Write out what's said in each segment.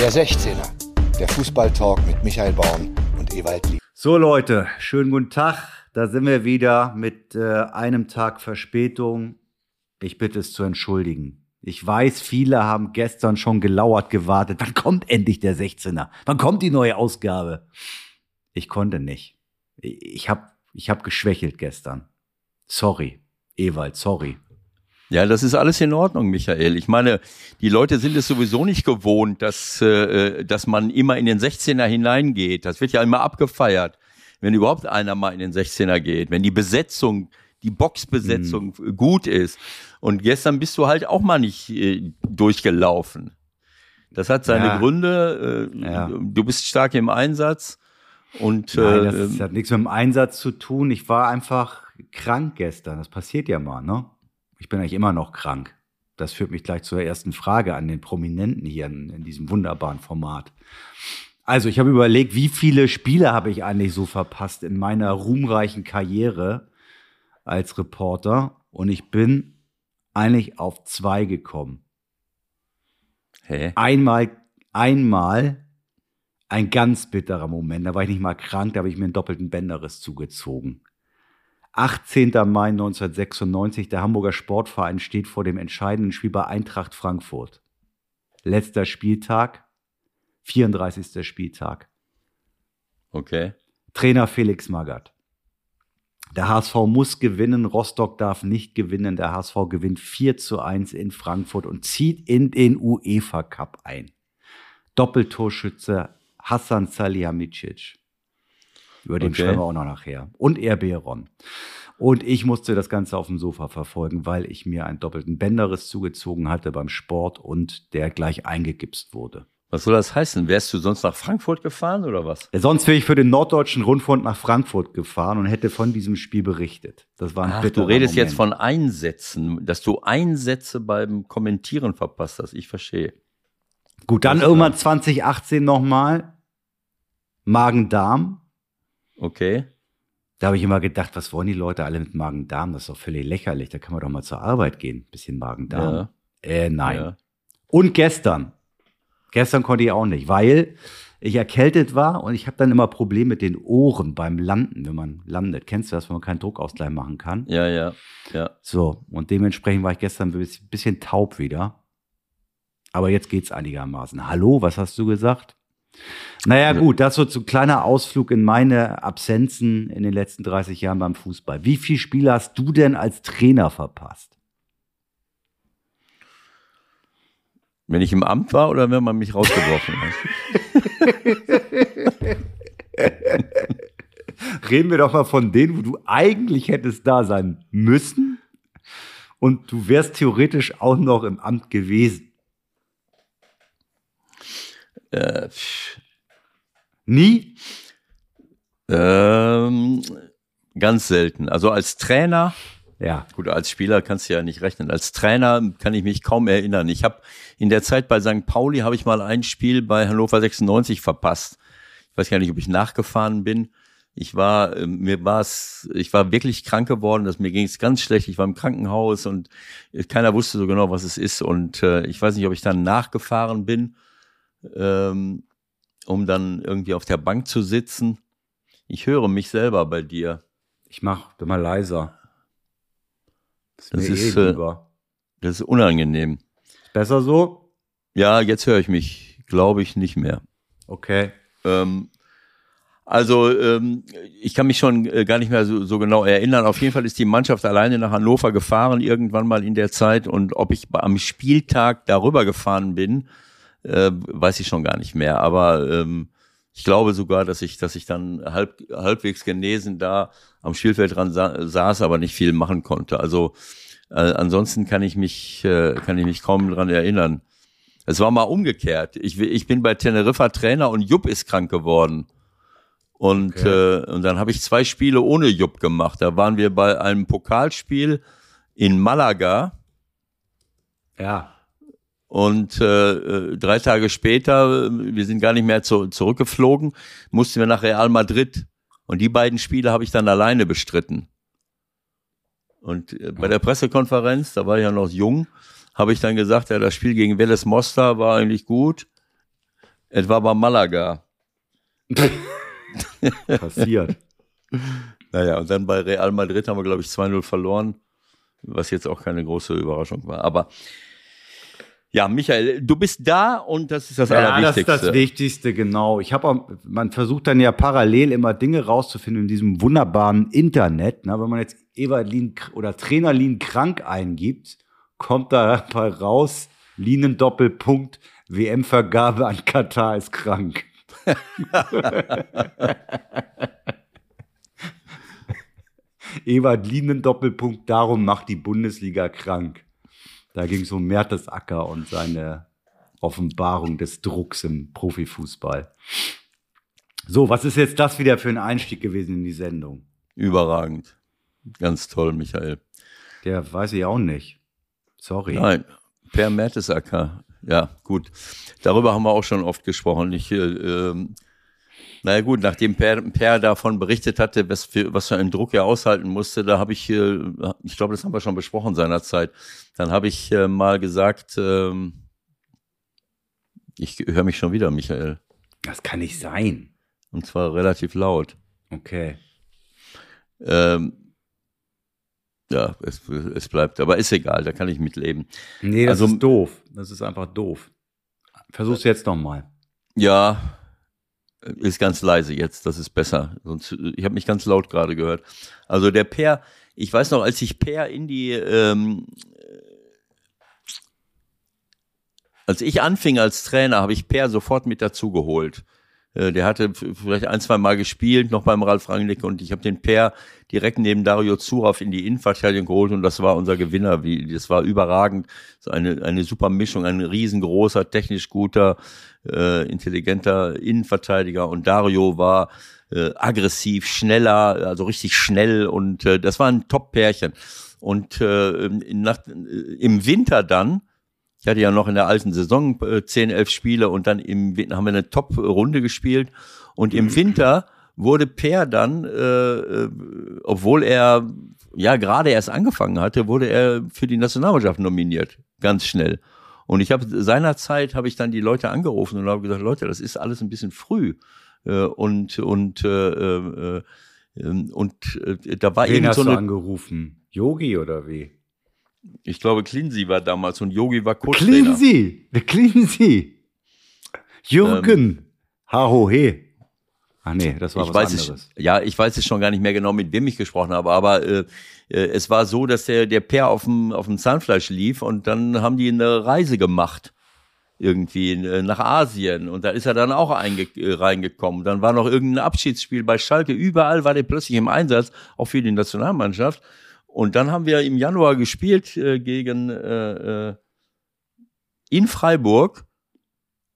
Der 16er, der Fußballtalk mit Michael Baum und Ewald Lieb. So Leute, schönen guten Tag. Da sind wir wieder mit äh, einem Tag Verspätung. Ich bitte es zu entschuldigen. Ich weiß, viele haben gestern schon gelauert gewartet. Wann kommt endlich der 16er? Wann kommt die neue Ausgabe? Ich konnte nicht. Ich habe ich hab geschwächelt gestern. Sorry, Ewald, sorry. Ja, das ist alles in Ordnung, Michael. Ich meine, die Leute sind es sowieso nicht gewohnt, dass, äh, dass man immer in den 16er hineingeht. Das wird ja immer abgefeiert, wenn überhaupt einer mal in den 16er geht. Wenn die Besetzung, die Boxbesetzung mhm. gut ist. Und gestern bist du halt auch mal nicht äh, durchgelaufen. Das hat seine ja. Gründe. Äh, ja. Du bist stark im Einsatz. Und, Nein, das äh, hat nichts mit dem Einsatz zu tun. Ich war einfach krank gestern. Das passiert ja mal, ne? Ich bin eigentlich immer noch krank. Das führt mich gleich zur ersten Frage an den Prominenten hier in, in diesem wunderbaren Format. Also, ich habe überlegt, wie viele Spiele habe ich eigentlich so verpasst in meiner ruhmreichen Karriere als Reporter? Und ich bin eigentlich auf zwei gekommen. Hä? Einmal, einmal ein ganz bitterer Moment. Da war ich nicht mal krank, da habe ich mir einen doppelten Bänderriss zugezogen. 18. Mai 1996, der Hamburger Sportverein steht vor dem entscheidenden Spiel bei Eintracht Frankfurt. Letzter Spieltag, 34. Spieltag. Okay. Trainer Felix Magath. Der HSV muss gewinnen, Rostock darf nicht gewinnen. Der HSV gewinnt 4 zu 1 in Frankfurt und zieht in den UEFA Cup ein. Doppeltorschütze Hassan Salihamidzic. Über den okay. schreiben wir auch noch nachher. Und RB Ron. Und ich musste das Ganze auf dem Sofa verfolgen, weil ich mir einen doppelten Bänderriss zugezogen hatte beim Sport und der gleich eingegipst wurde. Was soll das heißen? Wärst du sonst nach Frankfurt gefahren oder was? Sonst wäre ich für den Norddeutschen Rundfunk nach Frankfurt gefahren und hätte von diesem Spiel berichtet. Das war ein Ach, Du redest Moment. jetzt von Einsätzen, dass du Einsätze beim Kommentieren verpasst hast. Ich verstehe. Gut, dann irgendwann 2018 nochmal Magen-Darm. Okay. Da habe ich immer gedacht, was wollen die Leute alle mit Magen-Darm? Das ist doch völlig lächerlich. Da kann man doch mal zur Arbeit gehen. Bisschen Magen-Darm. Ja. Äh, nein. Ja. Und gestern. Gestern konnte ich auch nicht, weil ich erkältet war und ich habe dann immer Probleme mit den Ohren beim Landen, wenn man landet. Kennst du das, wenn man keinen Druckausgleich machen kann? Ja, ja, ja. So, und dementsprechend war ich gestern ein bisschen taub wieder. Aber jetzt geht's einigermaßen. Hallo, was hast du gesagt? Naja, gut, das so ein kleiner Ausflug in meine Absenzen in den letzten 30 Jahren beim Fußball. Wie viele Spiele hast du denn als Trainer verpasst? Wenn ich im Amt war oder wenn man mich rausgeworfen hat? Reden wir doch mal von denen, wo du eigentlich hättest da sein müssen und du wärst theoretisch auch noch im Amt gewesen. Äh, Nie? Ähm, ganz selten. Also als Trainer, ja, gut, als Spieler kannst du ja nicht rechnen. Als Trainer kann ich mich kaum erinnern. Ich habe in der Zeit bei St. Pauli habe ich mal ein Spiel bei Hannover 96 verpasst. Ich weiß gar nicht, ob ich nachgefahren bin. Ich war, äh, mir war es, ich war wirklich krank geworden, dass mir ging es ganz schlecht. Ich war im Krankenhaus und keiner wusste so genau, was es ist. Und äh, ich weiß nicht, ob ich dann nachgefahren bin ähm, um dann irgendwie auf der Bank zu sitzen. Ich höre mich selber bei dir. Ich mach, bin mal leiser. Das, das ist, eh äh, das ist unangenehm. Ist besser so? Ja, jetzt höre ich mich, glaube ich, nicht mehr. Okay. Ähm, also ähm, ich kann mich schon äh, gar nicht mehr so, so genau erinnern. Auf jeden Fall ist die Mannschaft alleine nach Hannover gefahren, irgendwann mal in der Zeit. Und ob ich am Spieltag darüber gefahren bin, äh, weiß ich schon gar nicht mehr. Aber ähm, ich glaube sogar, dass ich, dass ich dann halb, halbwegs genesen da am Spielfeld dran sa saß, aber nicht viel machen konnte. Also äh, ansonsten kann ich mich, äh, kann ich mich kaum dran erinnern. Es war mal umgekehrt. Ich, ich bin bei Teneriffa Trainer und Jupp ist krank geworden. Und, okay. äh, und dann habe ich zwei Spiele ohne Jupp gemacht. Da waren wir bei einem Pokalspiel in Malaga. Ja. Und äh, äh, drei Tage später, wir sind gar nicht mehr zu, zurückgeflogen, mussten wir nach Real Madrid. Und die beiden Spiele habe ich dann alleine bestritten. Und äh, bei der Pressekonferenz, da war ich ja noch jung, habe ich dann gesagt, ja, das Spiel gegen Vélez Mostar war eigentlich gut. Es war bei Malaga. Passiert. Naja, und dann bei Real Madrid haben wir, glaube ich, 2-0 verloren, was jetzt auch keine große Überraschung war. Aber ja, Michael, du bist da und das ist das Ja, das Allerwichtigste. ist das Wichtigste, genau. Ich habe man versucht dann ja parallel immer Dinge rauszufinden in diesem wunderbaren Internet. Ne? Wenn man jetzt Eberlin oder Trainer Lien krank eingibt, kommt da raus, Linen Doppelpunkt, WM-Vergabe an Katar ist krank. Ewald Linen Doppelpunkt, darum macht die Bundesliga krank. Da ging es um Mertesacker und seine Offenbarung des Drucks im Profifußball. So, was ist jetzt das wieder für ein Einstieg gewesen in die Sendung? Überragend. Ganz toll, Michael. Der weiß ich auch nicht. Sorry. Nein, Per Mertesacker. Ja, gut. Darüber haben wir auch schon oft gesprochen. Ich, äh, ähm, naja gut, nachdem Per, per davon berichtet hatte, was für, was für einen Druck er aushalten musste, da habe ich, äh, ich glaube, das haben wir schon besprochen seinerzeit, dann habe ich äh, mal gesagt, ähm, ich höre mich schon wieder, Michael. Das kann nicht sein. Und zwar relativ laut. Okay. Ähm, ja, es, es bleibt, aber ist egal, da kann ich mitleben. Nee, das Also- ist doof. Das ist einfach doof. Versuch's jetzt noch mal. Ja, ist ganz leise jetzt, das ist besser. Sonst, ich habe mich ganz laut gerade gehört. Also der Per, ich weiß noch, als ich Per in die, ähm, als ich anfing als Trainer, habe ich Per sofort mit dazu geholt. Äh, Der hatte vielleicht ein, zwei Mal gespielt, noch beim Ralf Rangnick und ich habe den Per direkt neben Dario Zurauf in die Innenverteidigung geholt und das war unser Gewinner. Wie, das war überragend. So eine, eine super Mischung, ein riesengroßer, technisch guter, äh, intelligenter Innenverteidiger und Dario war äh, aggressiv, schneller, also richtig schnell und äh, das war ein Top-Pärchen. Und äh, nach, äh, im Winter dann, ich hatte ja noch in der alten Saison äh, 10, 11 Spiele und dann im Win- haben wir eine Top-Runde gespielt und im Winter wurde Per dann, äh, äh, obwohl er ja gerade erst angefangen hatte, wurde er für die Nationalmannschaft nominiert, ganz schnell. Und ich habe seinerzeit habe ich dann die Leute angerufen und habe gesagt, Leute, das ist alles ein bisschen früh. Äh, und und äh, äh, äh, und äh, da war Wen eben hast so du eine, angerufen? Yogi oder wie? Ich glaube, Clincy war damals und Yogi war Co-Trainer. Cleansy! Der Cleansy! Jürgen! Haho he. Ach nee, das war ich was weiß anderes. es, ja, ich weiß es schon gar nicht mehr genau, mit wem ich gesprochen habe, aber äh, äh, es war so, dass der, der Per auf dem, auf dem Zahnfleisch lief und dann haben die eine Reise gemacht. Irgendwie äh, nach Asien und da ist er dann auch äh, reingekommen. Dann war noch irgendein Abschiedsspiel bei Schalke. Überall war der plötzlich im Einsatz, auch für die Nationalmannschaft. Und dann haben wir im Januar gespielt äh, gegen äh, äh, in Freiburg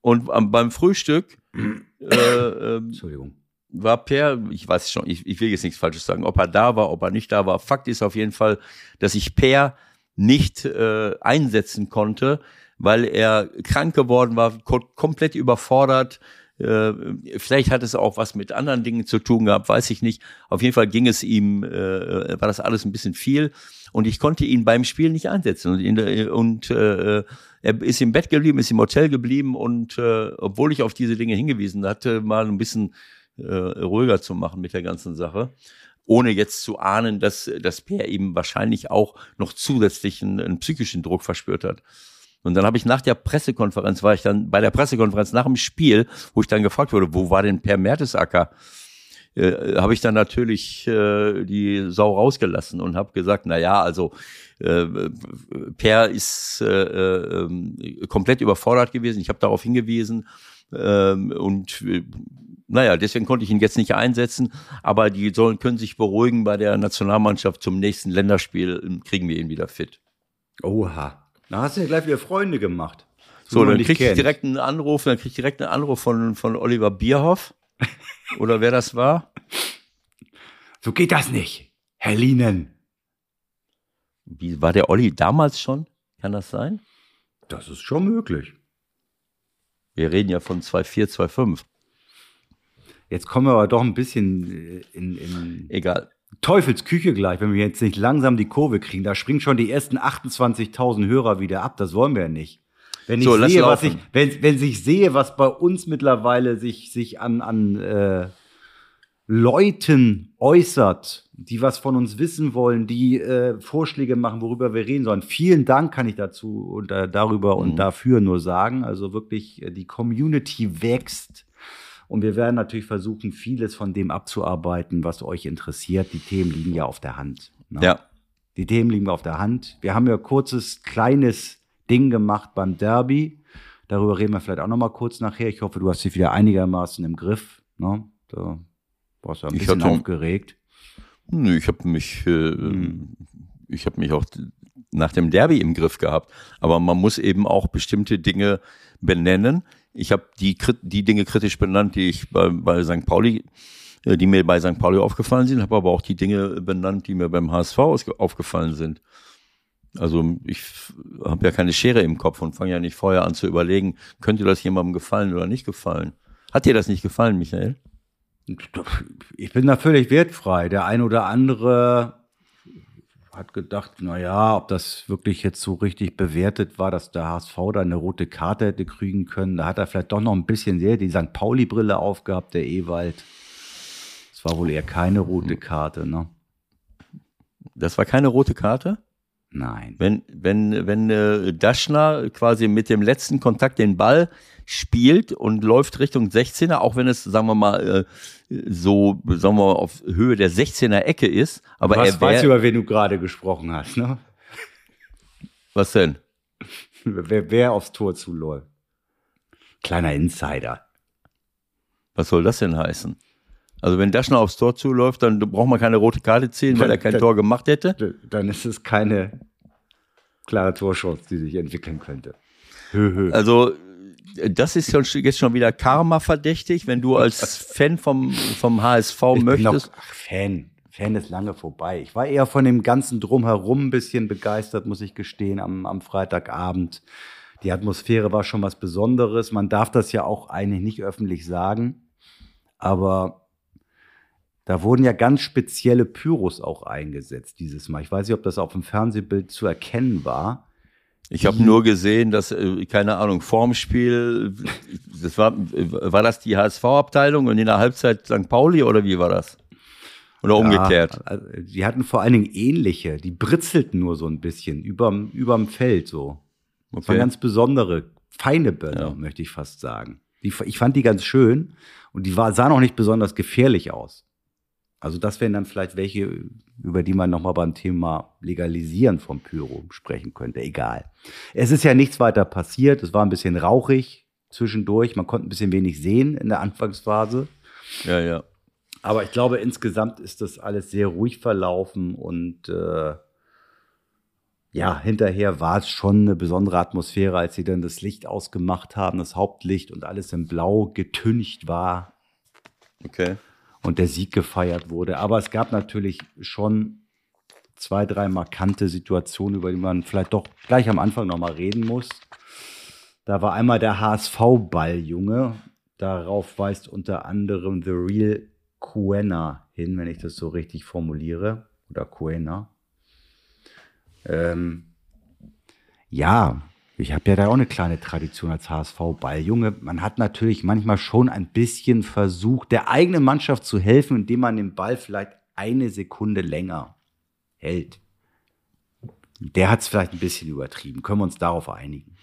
und am, beim Frühstück äh, ähm, Entschuldigung. war Per, ich weiß schon, ich, ich will jetzt nichts Falsches sagen, ob er da war, ob er nicht da war. Fakt ist auf jeden Fall, dass ich Per nicht äh, einsetzen konnte, weil er krank geworden war, ko komplett überfordert. Äh, vielleicht hat es auch was mit anderen Dingen zu tun gehabt, weiß ich nicht. Auf jeden Fall ging es ihm, äh, war das alles ein bisschen viel und ich konnte ihn beim Spiel nicht einsetzen. Und, der, und äh, er ist im Bett geblieben, ist im Hotel geblieben und äh, obwohl ich auf diese Dinge hingewiesen hatte, mal ein bisschen äh, ruhiger zu machen mit der ganzen Sache. Ohne jetzt zu ahnen, dass, dass Per eben wahrscheinlich auch noch zusätzlichen einen psychischen Druck verspürt hat. Und dann habe ich nach der Pressekonferenz, war ich dann bei der Pressekonferenz nach dem Spiel, wo ich dann gefragt wurde, wo war denn Per Mertesacker? Äh, habe ich dann natürlich äh, die Sau rausgelassen und habe gesagt, na ja, also äh, Per ist äh, äh, komplett überfordert gewesen. Ich habe darauf hingewiesen ähm, und äh, naja, deswegen konnte ich ihn jetzt nicht einsetzen, aber die sollen können sich beruhigen bei der Nationalmannschaft zum nächsten Länderspiel ähm, kriegen wir ihn wieder fit. Oha. Da hast du ja gleich wieder Freunde gemacht. So, dann krieg ich direkt einen Anruf, dann krieg ich direkt einen Anruf von, von Oliver Bierhoff. Oder wer das war. So geht das nicht. Herr Lienen. Wie, war der Olli damals schon? Kann das sein? Das ist schon möglich. Wir reden ja von 2,4, 2,5. Jetzt kommen wir aber doch ein bisschen äh, in, in Egal. Teufelsküche gleich, wenn wir jetzt nicht langsam die Kurve kriegen. Da springen schon die ersten 28.000 Hörer wieder ab. Das wollen wir ja nicht. Wenn ich So, sehe, was ich, wenn, wenn ich sehe, was bei uns mittlerweile sich, sich an, an äh, Leuten äußert, die was von uns wissen wollen, die äh, Vorschläge machen, worüber wir reden sollen. Vielen Dank kann ich dazu und äh, darüber und Mhm. dafür nur sagen. Also wirklich, äh, die Community wächst. Und wir werden natürlich versuchen, vieles von dem abzuarbeiten, was euch interessiert. Die Themen liegen ja auf der Hand. ne? Ja. Die Themen liegen auf der Hand. Wir haben ja ein kurzes, kleines Ding gemacht beim Derby. Darüber reden wir vielleicht auch noch mal kurz nachher. Ich hoffe, du hast dich wieder einigermaßen im Griff. Ne? Da warst du ein Ich bisschen hatte- aufgeregt. Nö, ich habe mich, äh, Hm. ich habe mich auch nach dem Derby im Griff gehabt. Aber man muss eben auch bestimmte Dinge benennen. Ich habe die, die Dinge kritisch benannt, die ich bei, bei St. Pauli, äh, die mir bei St. Pauli aufgefallen sind, habe aber auch die Dinge benannt, die mir beim HSV aufgefallen sind. Also ich habe ja keine Schere im Kopf und fange ja nicht vorher an zu überlegen, könnte das jemandem gefallen oder nicht gefallen. Hat dir das nicht gefallen, Michael? Ich bin da völlig wertfrei. Der ein oder andere hat gedacht, na ja, ob das wirklich jetzt so richtig bewertet war, dass der HSV da eine rote Karte hätte kriegen können. Da hat er vielleicht doch noch ein bisschen sehr die St. Pauli-Brille aufgehabt, der Ewald. Es war wohl eher keine rote Karte, ne? Das war keine rote Karte? Nein. Wenn, wenn, wenn äh, Daschner quasi mit dem letzten Kontakt den Ball spielt und läuft Richtung 16er, auch wenn es, sagen wir mal, äh, so, sagen wir mal, auf Höhe der 16er Ecke ist, aber was er wär, über wen du gerade gesprochen hast, ne? was denn? Wer, wer aufs Tor zuläuft. Kleiner Insider. Was soll das denn heißen? Also wenn Daschner aufs Tor zuläuft, dann braucht man keine rote Karte ziehen, weil er kein Tor gemacht hätte. Dann ist es keine klare Torchance, die sich entwickeln könnte. Hö, hö. Also äh, das ist schon, jetzt schon wieder Karma verdächtig, wenn du als Fan vom, vom HSV ich bin noch, möchtest. ach, Fan. Fan ist lange vorbei. Ich war eher von dem ganzen Drumherum ein bisschen begeistert, muss ich gestehen, am, am Freitagabend. Die Atmosphäre war schon was Besonderes. Man darf das ja auch eigentlich nicht öffentlich sagen. Aber da wurden ja ganz spezielle Pyros auch eingesetzt dieses Mal. Ich weiß nicht, ob das auf dem Fernsehbild zu erkennen war. Ich habe nur gesehen, dass, äh, keine Ahnung, vorm Spiel, das war, war das die HSV-Abteilung und in der Halbzeit St. Pauli oder wie war das? Oder umgekehrt? Ja, also, die hatten vor allen Dingen ähnliche. Die britzelten nur so ein bisschen überm, überm Feld so. Das waren Okay. ganz besondere, feine Böller, Ja. möchte ich fast sagen. Die, ich fand die ganz schön und die war, sahen auch nicht besonders gefährlich aus. Also das wären dann vielleicht welche, über die man nochmal beim Thema Legalisieren von Pyro sprechen könnte. Egal. Es ist ja nichts weiter passiert. Es war ein bisschen rauchig zwischendurch. Man konnte ein bisschen wenig sehen in der Anfangsphase. Ja, ja. Aber ich glaube, insgesamt ist das alles sehr ruhig verlaufen und äh, ja, hinterher war es schon eine besondere Atmosphäre, als sie dann das Licht ausgemacht haben, das Hauptlicht und alles in Blau getüncht war Okay. Und der Sieg gefeiert wurde. Aber es gab natürlich schon zwei, drei markante Situationen, über die man vielleicht doch gleich am Anfang nochmal reden muss. Da war einmal der HSV-Balljunge. Darauf weist unter anderem The Real Cuena hin, wenn ich das so richtig formuliere. Oder Cuena. Ähm, ja, ich habe ja da auch eine kleine Tradition als HSV-Balljunge. Man hat natürlich manchmal schon ein bisschen versucht, der eigenen Mannschaft zu helfen, indem man den Ball vielleicht eine Sekunde länger hält. Der hat es vielleicht ein bisschen übertrieben. Können wir uns darauf einigen?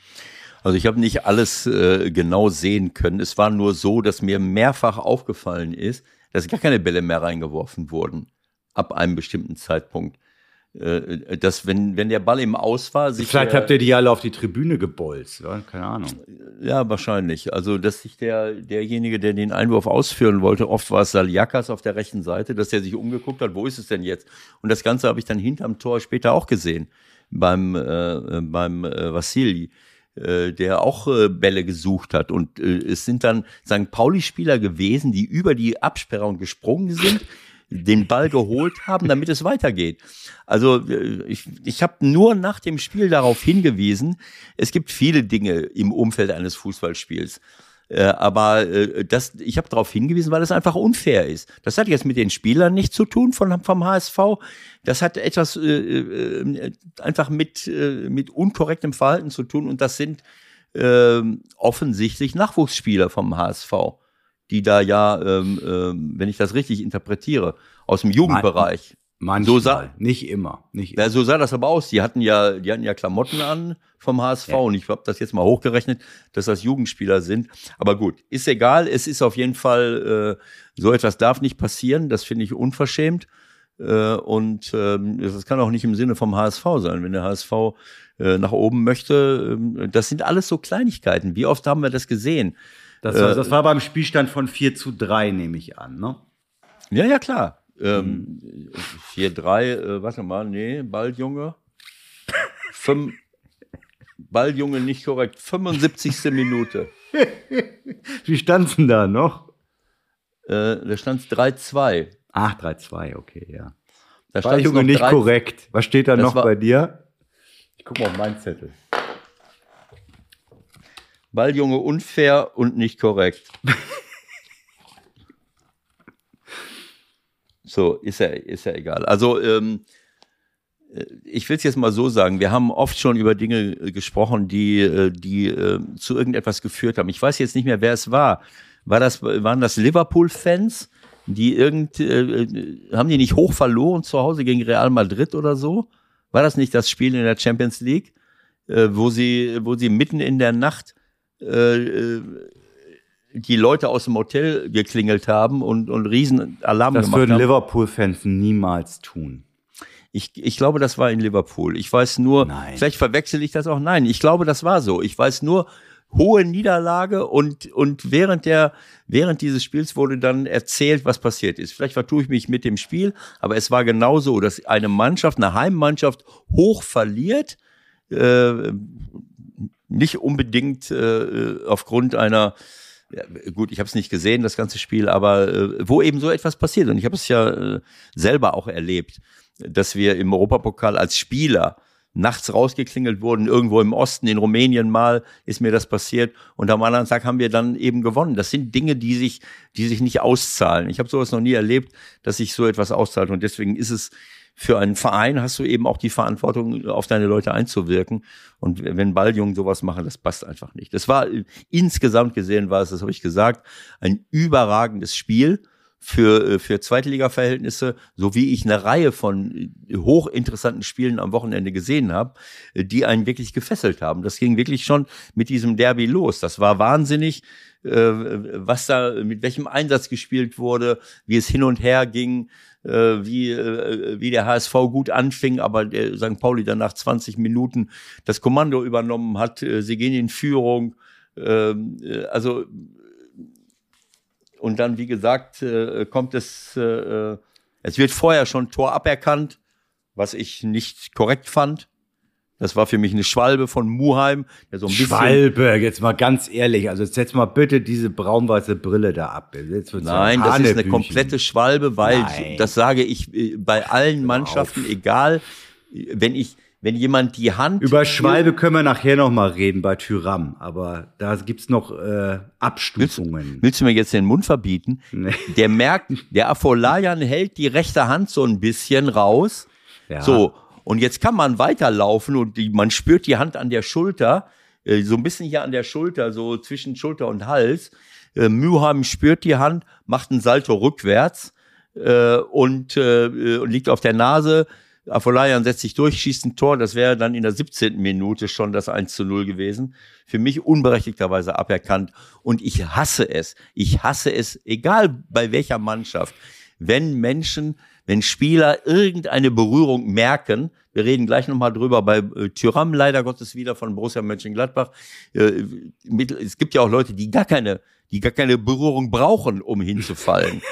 Also ich habe nicht alles äh, genau sehen können. Es war nur so, dass mir mehrfach aufgefallen ist, dass gar keine Bälle mehr reingeworfen wurden ab einem bestimmten Zeitpunkt. Äh, dass wenn, wenn der Ball im Aus war, sich Vielleicht der, habt ihr die alle auf die Tribüne gebolzt. Ja? Keine Ahnung. Ja, wahrscheinlich. Also, dass sich der, derjenige, der den Einwurf ausführen wollte, oft war es Saliakas auf der rechten Seite, dass der sich umgeguckt hat, wo ist es denn jetzt? Und das Ganze habe ich dann hinterm Tor später auch gesehen, beim, äh, beim äh, Vassili, äh, der auch äh, Bälle gesucht hat. Und es sind dann St. Pauli-Spieler gewesen, die über die Absperrung gesprungen sind, den Ball geholt haben, damit es weitergeht. Also äh, ich, ich habe nur nach dem Spiel darauf hingewiesen, es gibt viele Dinge im Umfeld eines Fußballspiels. Äh, aber äh, das, ich habe darauf hingewiesen, weil es einfach unfair ist. Das hat jetzt mit den Spielern nichts zu tun von, vom HSV. Das hat etwas äh, äh, einfach mit, äh, mit unkorrektem Verhalten zu tun. Und das sind ähm, offensichtlich Nachwuchsspieler vom HSV, die da ja, ähm, ähm, wenn ich das richtig interpretiere, aus dem Jugendbereich. Manchmal, So sah- nicht immer. Nicht Ja, so sah das aber aus. Die hatten ja, die hatten ja Klamotten an vom HSV Ja. und ich habe das jetzt mal hochgerechnet, dass das Jugendspieler sind. Aber gut, ist egal. Es ist auf jeden Fall äh, so etwas darf nicht passieren. Das finde ich unverschämt äh, und ähm, das kann auch nicht im Sinne vom HSV sein, wenn der HSV äh, nach oben möchte. Ähm, das sind alles so Kleinigkeiten. Wie oft haben wir das gesehen? Das war, Äh, das war beim Spielstand von 4 zu 3, nehme ich an, ne? Ja, ja, klar. Ähm, 4-3, äh, warte mal, nee, Balljunge. Fünf, Balljunge nicht korrekt. 75. Minute. Wie stand's denn da noch? Äh, da stand 3-2. Ach, 3-2, okay, ja. Da War stand's Junge noch nicht 3 korrekt. Was steht da noch war- bei dir? Ich guck mal auf meinen Zettel. Balljunge unfair und nicht korrekt. so, ist ja, ist ja egal. Also, ähm, äh, ich will es jetzt mal so sagen, wir haben oft schon über Dinge äh, gesprochen, die, äh, die äh, zu irgendetwas geführt haben. Ich weiß jetzt nicht mehr, wer es war. war das, waren das Liverpool-Fans, die irgend, äh, äh, haben die nicht hoch verloren zu Hause gegen Real Madrid oder so? War das nicht das Spiel in der Champions League, äh, wo sie, wo sie mitten in der Nacht äh, äh, die Leute aus dem Hotel geklingelt haben und, und riesen Alarm Das gemacht würden haben? Liverpool-Fans niemals tun. Ich, ich glaube, das war in Liverpool. Ich weiß nur, Nein. vielleicht verwechsel ich das auch. Nein, ich glaube, das war so. Ich weiß nur, hohe Niederlage und, und während der, während dieses Spiels wurde dann erzählt, was passiert ist. Vielleicht vertue ich mich mit dem Spiel, aber es war genau so, dass eine Mannschaft, eine Heimmannschaft hoch verliert, äh, nicht unbedingt äh, aufgrund einer ja, gut, ich habe es nicht gesehen, das ganze Spiel, aber äh, wo eben so etwas passiert. Und ich habe es ja äh, selber auch erlebt, dass wir im Europapokal als Spieler nachts rausgeklingelt wurden, irgendwo im Osten, in Rumänien mal, ist mir das passiert. Und am anderen Tag haben wir dann eben gewonnen. Das sind Dinge, die sich, die sich nicht auszahlen. Ich habe sowas noch nie erlebt, dass sich so etwas auszahlt. Und deswegen ist es für einen Verein hast du eben auch die Verantwortung, auf deine Leute einzuwirken. Und wenn Balljungen sowas machen, das passt einfach nicht. Das war insgesamt gesehen war es, das habe ich gesagt, ein überragendes Spiel für, äh, für Zweitliga-Verhältnisse, so wie ich eine Reihe von äh, hochinteressanten Spielen am Wochenende gesehen habe, äh, die einen wirklich gefesselt haben. Das ging wirklich schon mit diesem Derby los. Das war wahnsinnig, was da, mit welchem Einsatz gespielt wurde, wie es hin und her ging, äh, wie, äh, wie der HSV gut anfing, aber der St. Pauli dann nach 20 Minuten das Kommando übernommen hat. Äh, Sie gehen in Führung. Ähm, äh, also und dann, wie gesagt, äh, kommt es, äh, äh, es wird vorher schon Tor aberkannt, was ich nicht korrekt fand. Das war für mich eine Schwalbe von Muheim, der so ein bisschen. Schwalbe, jetzt mal ganz ehrlich, also setz mal bitte diese braun-weiße Brille da ab. Nein, das ist eine komplette Schwalbe, weil Nein. das sage ich äh, bei allen Mannschaften, egal, wenn ich, wenn jemand die Hand Über Schwalbe können wir nachher noch mal reden bei Tyram, aber da gibt's noch äh, Abstufungen. Willst du mir jetzt den Mund verbieten? Nee. Der merkt, der Afolayan hält die rechte Hand so ein bisschen raus. Ja. So, und jetzt kann man weiterlaufen und die, man spürt die Hand an der Schulter, äh, so ein bisschen hier an der Schulter, so zwischen Schulter und Hals. Äh, Mühheim spürt die Hand, macht einen Salto rückwärts äh, und, äh, und liegt auf der Nase. Afolayan setzt sich durch, schießt ein Tor. Das wäre dann in der 17. Minute schon das 1 zu 0 gewesen. Für mich unberechtigterweise aberkannt. Und ich hasse es. Ich hasse es, egal bei welcher Mannschaft, wenn Menschen, wenn Spieler irgendeine Berührung merken, wir reden gleich nochmal drüber, bei äh, Tyram leider Gottes wieder von Borussia Mönchengladbach, äh, mit, es gibt ja auch Leute, die gar keine, die gar keine Berührung brauchen, um hinzufallen.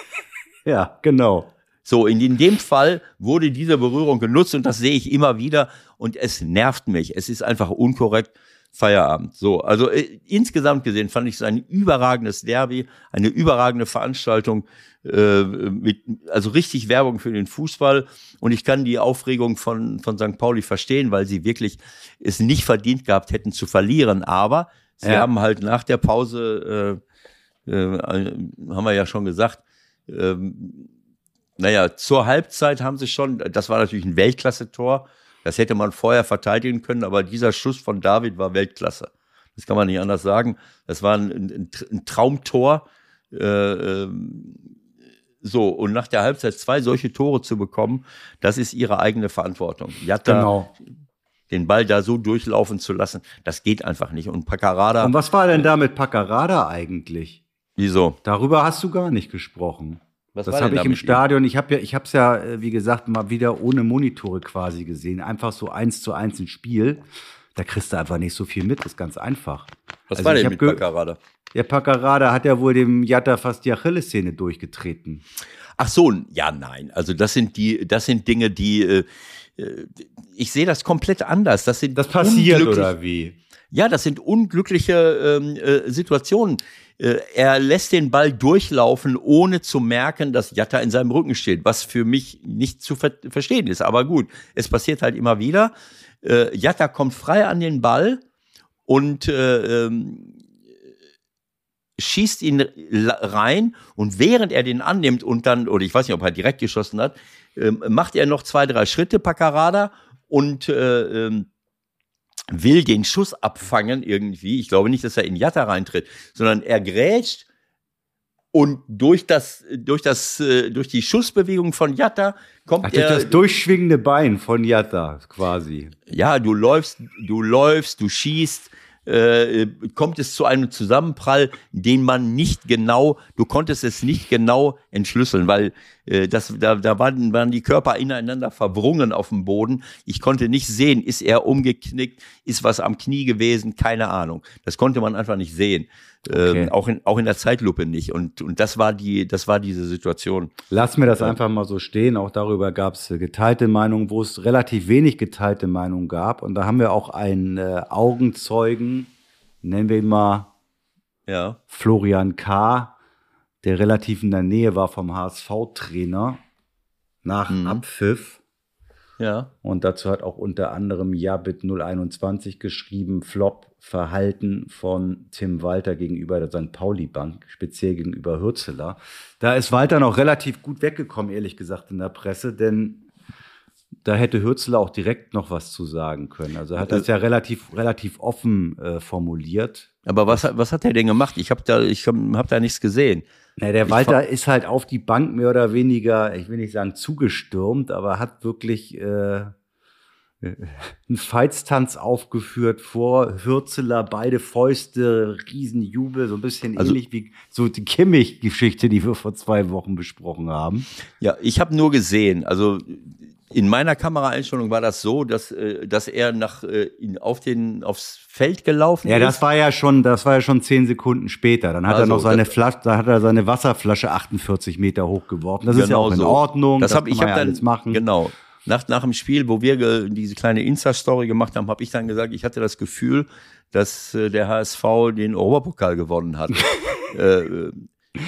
Ja, genau. So, in, in dem Fall wurde diese Berührung genutzt und das sehe ich immer wieder und es nervt mich. Es ist einfach unkorrekt. Feierabend. So, also äh, insgesamt gesehen fand ich es ein überragendes Derby, eine überragende Veranstaltung, äh, mit, also richtig Werbung für den Fußball. Und ich kann die Aufregung von, von St. Pauli verstehen, weil sie wirklich es nicht verdient gehabt hätten zu verlieren. Aber sie Ja. haben halt nach der Pause, äh, äh, haben wir ja schon gesagt, ähm, naja, zur Halbzeit haben sie schon, das war natürlich ein Weltklasse-Tor. Das hätte man vorher verteidigen können, aber dieser Schuss von David war Weltklasse. Das kann man nicht anders sagen. Das war ein, ein, ein Traumtor. Äh, ähm, so, und nach der Halbzeit zwei solche Tore zu bekommen, das ist ihre eigene Verantwortung. Jatta, genau. den Ball da so durchlaufen zu lassen, das geht einfach nicht. Und Paccarada. Und was war denn da mit Paccarada eigentlich? Wieso? Darüber hast du gar nicht gesprochen. Was das habe ich im Stadion. Ich habe ja, ich habe es ja, äh, wie gesagt, mal wieder ohne Monitore quasi gesehen. Einfach so eins zu eins ein Spiel. Da kriegst du einfach nicht so viel mit. Das ist ganz einfach. Was also war denn mit Paccarada? Der Paccarada hat ja wohl dem Jatta fast die Achillessehne durchgetreten. Ach so, ja, nein. Also das sind die, das sind Dinge, die äh, äh ich sehe das komplett anders. Das sind das passiert oder wie? Ja, das sind unglückliche ähm, äh, Situationen. Äh, er lässt den Ball durchlaufen, ohne zu merken, dass Jatta in seinem Rücken steht, was für mich nicht zu ver verstehen ist. Aber gut, es passiert halt immer wieder. Äh, Jatta kommt frei an den Ball und äh, ähm, schießt ihn rein und während er den annimmt und dann, oder ich weiß nicht, ob er direkt geschossen hat, äh, macht er noch zwei, drei Schritte, Paccarada, und äh, ähm, will den Schuss abfangen irgendwie. Ich glaube nicht, dass er in Jatta reintritt, sondern er grätscht und durch das, durch das, äh, durch die Schussbewegung von Jatta kommt Ach, er. Durch das durchschwingende Bein von Jatta quasi. Ja, du läufst, du läufst, du schießt, äh, kommt es zu einem Zusammenprall, den man nicht genau, du konntest es nicht genau entschlüsseln, weil äh, das, da, da waren, waren die Körper ineinander verwrungen auf dem Boden. Ich konnte nicht sehen, ist er umgeknickt, ist was am Knie gewesen, keine Ahnung. Das konnte man einfach nicht sehen. Okay. Ähm, auch, in, auch in der Zeitlupe nicht. Und, und das war die, das war diese Situation. Lass mir das ja. einfach mal so stehen. Auch darüber gab es geteilte Meinungen, wo es relativ wenig geteilte Meinungen gab. Und da haben wir auch einen äh, Augenzeugen, nennen wir ihn mal ja. Florian K., der relativ in der Nähe war vom HSV-Trainer nach mhm. Abpfiff. Ja. Und dazu hat auch unter anderem Jabit 021 geschrieben, Flop Verhalten von Tim Walter gegenüber der St. Pauli-Bank, speziell gegenüber Hürzeler. Da ist Walter noch relativ gut weggekommen, ehrlich gesagt, in der Presse, denn da hätte Hürzeler auch direkt noch was zu sagen können. Also er hat das ja relativ, relativ offen äh, formuliert. Aber was, was hat er denn gemacht? Ich habe da, ich hab, hab da nichts gesehen. Na, der Walter ist halt auf die Bank mehr oder weniger, ich will nicht sagen zugestürmt, aber hat wirklich äh, einen Feitstanz aufgeführt vor Hürzeler, beide Fäuste, Riesenjubel, so ein bisschen also, ähnlich wie so die Kimmich-Geschichte, die wir vor zwei Wochen besprochen haben. Ja, ich habe nur gesehen, also in meiner Kameraeinstellung war das so, dass, äh, dass er nach, äh, auf den, aufs Feld gelaufen ja, ist. Ja, das war ja schon, das war ja schon zehn Sekunden später. Dann hat also, er noch seine Flasche, da hat er seine Wasserflasche 48 Meter hochgeworfen. Das genau ist ja genau auch in so. Ordnung. Das, das habe ich hab ja dann machen. Genau. Nach, nach dem Spiel, wo wir diese kleine Insta-Story gemacht haben, habe ich dann gesagt, ich hatte das Gefühl, dass äh, der HSV den Europapokal gewonnen hat. äh, äh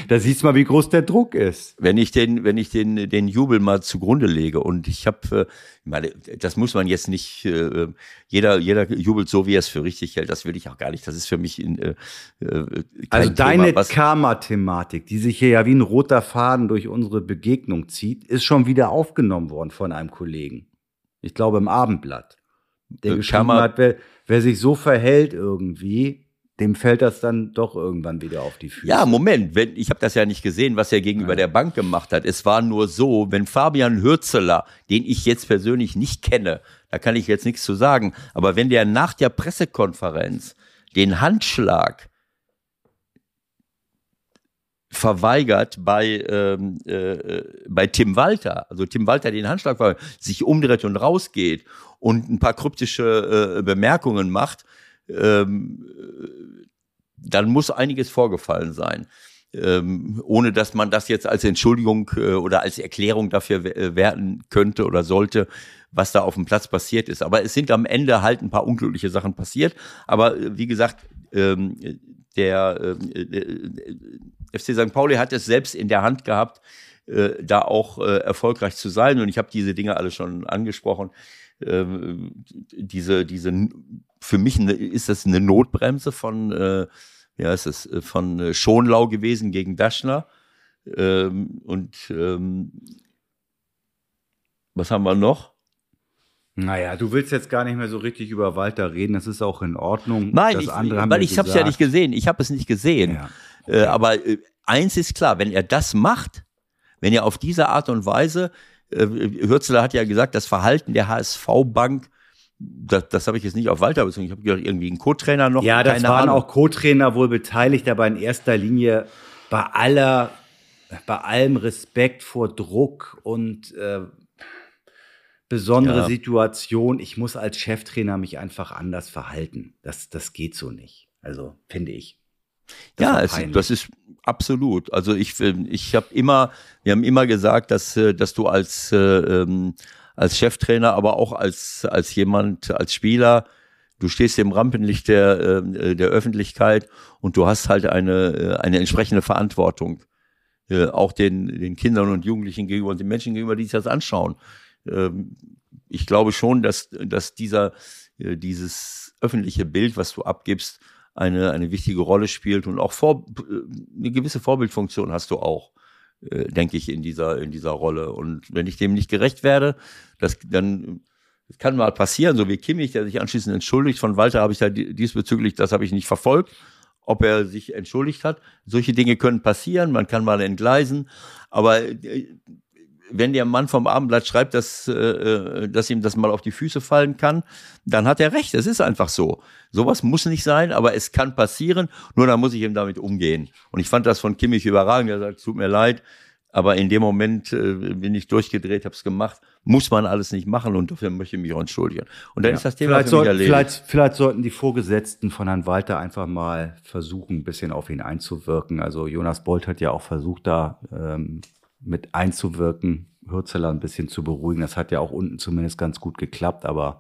da siehst du mal, wie groß der Druck ist. Wenn ich den, wenn ich den, den Jubel mal zugrunde lege und ich habe, äh, ich meine, das muss man jetzt nicht, äh, jeder, jeder jubelt so, wie er es für richtig hält. Das will ich auch gar nicht. Das ist für mich in, äh, äh Also deine Karma-Thematik, die sich hier ja wie ein roter Faden durch unsere Begegnung zieht, ist schon wieder aufgenommen worden von einem Kollegen. Ich glaube im Abendblatt. Der äh, geschrieben hat, wer, wer sich so verhält irgendwie, dem fällt das dann doch irgendwann wieder auf die Füße. Ja, Moment, wenn, ich habe das ja nicht gesehen, was er gegenüber ja. der Bank gemacht hat. Es war nur so, wenn Fabian Hürzeler, den ich jetzt persönlich nicht kenne, da kann ich jetzt nichts zu sagen, aber wenn der nach der Pressekonferenz den Handschlag verweigert bei, ähm, äh, bei Tim Walter, also Tim Walter den Handschlag verweigert, sich umdreht und rausgeht und ein paar kryptische äh, Bemerkungen macht, ähm, dann muss einiges vorgefallen sein. Ähm, ohne dass man das jetzt als Entschuldigung äh, oder als Erklärung dafür äh, werten könnte oder sollte, was da auf dem Platz passiert ist. Aber es sind am Ende halt ein paar unglückliche Sachen passiert. Aber äh, wie gesagt, ähm, der äh, äh FC St. Pauli hat es selbst in der Hand gehabt, äh, da auch erfolgreich zu sein. Und ich habe diese Dinge alle schon angesprochen. Ähm, diese, diese für mich eine, ist das eine Notbremse von, äh, ja, ist es äh, von äh, Schonlau gewesen gegen Daschner. Ähm, und ähm, was haben wir noch? Naja, du willst jetzt gar nicht mehr so richtig über Walter reden, das ist auch in Ordnung. Nein, das ich, andere weil ich habe es ja nicht gesehen. Ich habe es nicht gesehen. Ja. Äh, aber äh, eins ist klar, wenn er das macht, wenn er auf diese Art und Weise, äh, Hürzeler hat ja gesagt, das Verhalten der HSV-Bank, das, das habe ich jetzt nicht auf Walter bezogen. Ich habe gedacht, irgendwie einen Co-Trainer noch. Ja, das keine waren Ahnung. auch Co-Trainer wohl beteiligt, aber in erster Linie bei aller, bei allem Respekt vor Druck und äh, besondere Ja. Situation. Ich muss als Cheftrainer mich einfach anders verhalten. Das, das geht so nicht. Also finde ich. Das ja, es, das ist absolut. Also ich, äh, ich habe immer, wir haben immer gesagt, dass, äh, dass du als, äh, ähm, als Cheftrainer, aber auch als, als jemand, als Spieler, du stehst im Rampenlicht der, äh, der Öffentlichkeit und du hast halt eine, äh, eine entsprechende Verantwortung. Äh, auch den, den Kindern und Jugendlichen gegenüber und den Menschen gegenüber, die sich das anschauen. Ähm, ich glaube schon, dass, dass dieser, dieses öffentliche Bild, was du abgibst, eine, eine wichtige Rolle spielt und auch vor, eine gewisse Vorbildfunktion hast du auch, äh, denke ich, in dieser, in dieser Rolle. Und wenn ich dem nicht gerecht werde, das, dann das kann mal passieren, so wie Kimmich, der sich anschließend entschuldigt. Von Walter habe ich da die- diesbezüglich, das habe ich nicht verfolgt, ob er sich entschuldigt hat. Solche Dinge können passieren, man kann mal entgleisen, aber äh, wenn der Mann vom Abendblatt schreibt, dass, äh, äh, dass ihm das mal auf die Füße fallen kann, dann hat er recht. Es ist einfach so. Sowas muss nicht sein, aber es kann passieren. Nur dann muss ich eben damit umgehen. Und ich fand das von Kimmich überragend. Er sagt, tut mir leid, aber in dem Moment äh, bin ich durchgedreht, habe es gemacht. Muss man alles nicht machen und dafür möchte ich mich auch entschuldigen. Und dann ist das Thema vielleicht, erledigt. vielleicht, vielleicht sollten die Vorgesetzten von Herrn Walter einfach mal versuchen, ein bisschen auf ihn einzuwirken. Also Jonas Bolt hat ja auch versucht, da ähm, mit einzuwirken, Hürzeler ein bisschen zu beruhigen. Das hat ja auch unten zumindest ganz gut geklappt, aber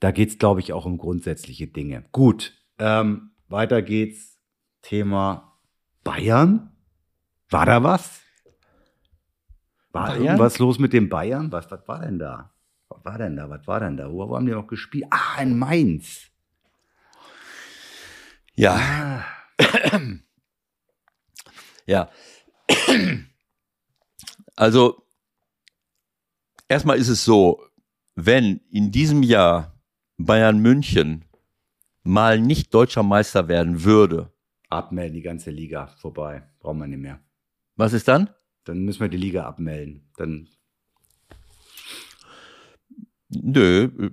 da geht's, glaube ich, auch um grundsätzliche Dinge. Gut, ähm, weiter geht's. Thema Bayern. War da was? War Bayern? irgendwas los mit den Bayern? Was, was war denn da? Was war denn da? Was war denn da? Wo, wo haben die noch gespielt? Ah, in Mainz. Ja, Ah, ja. Also, erstmal ist es so, wenn in diesem Jahr Bayern München mal nicht deutscher Meister werden würde, abmelden, die ganze Liga vorbei. Brauchen wir nicht mehr. was ist dann? Dann müssen wir die Liga abmelden. Dann Nö. äh,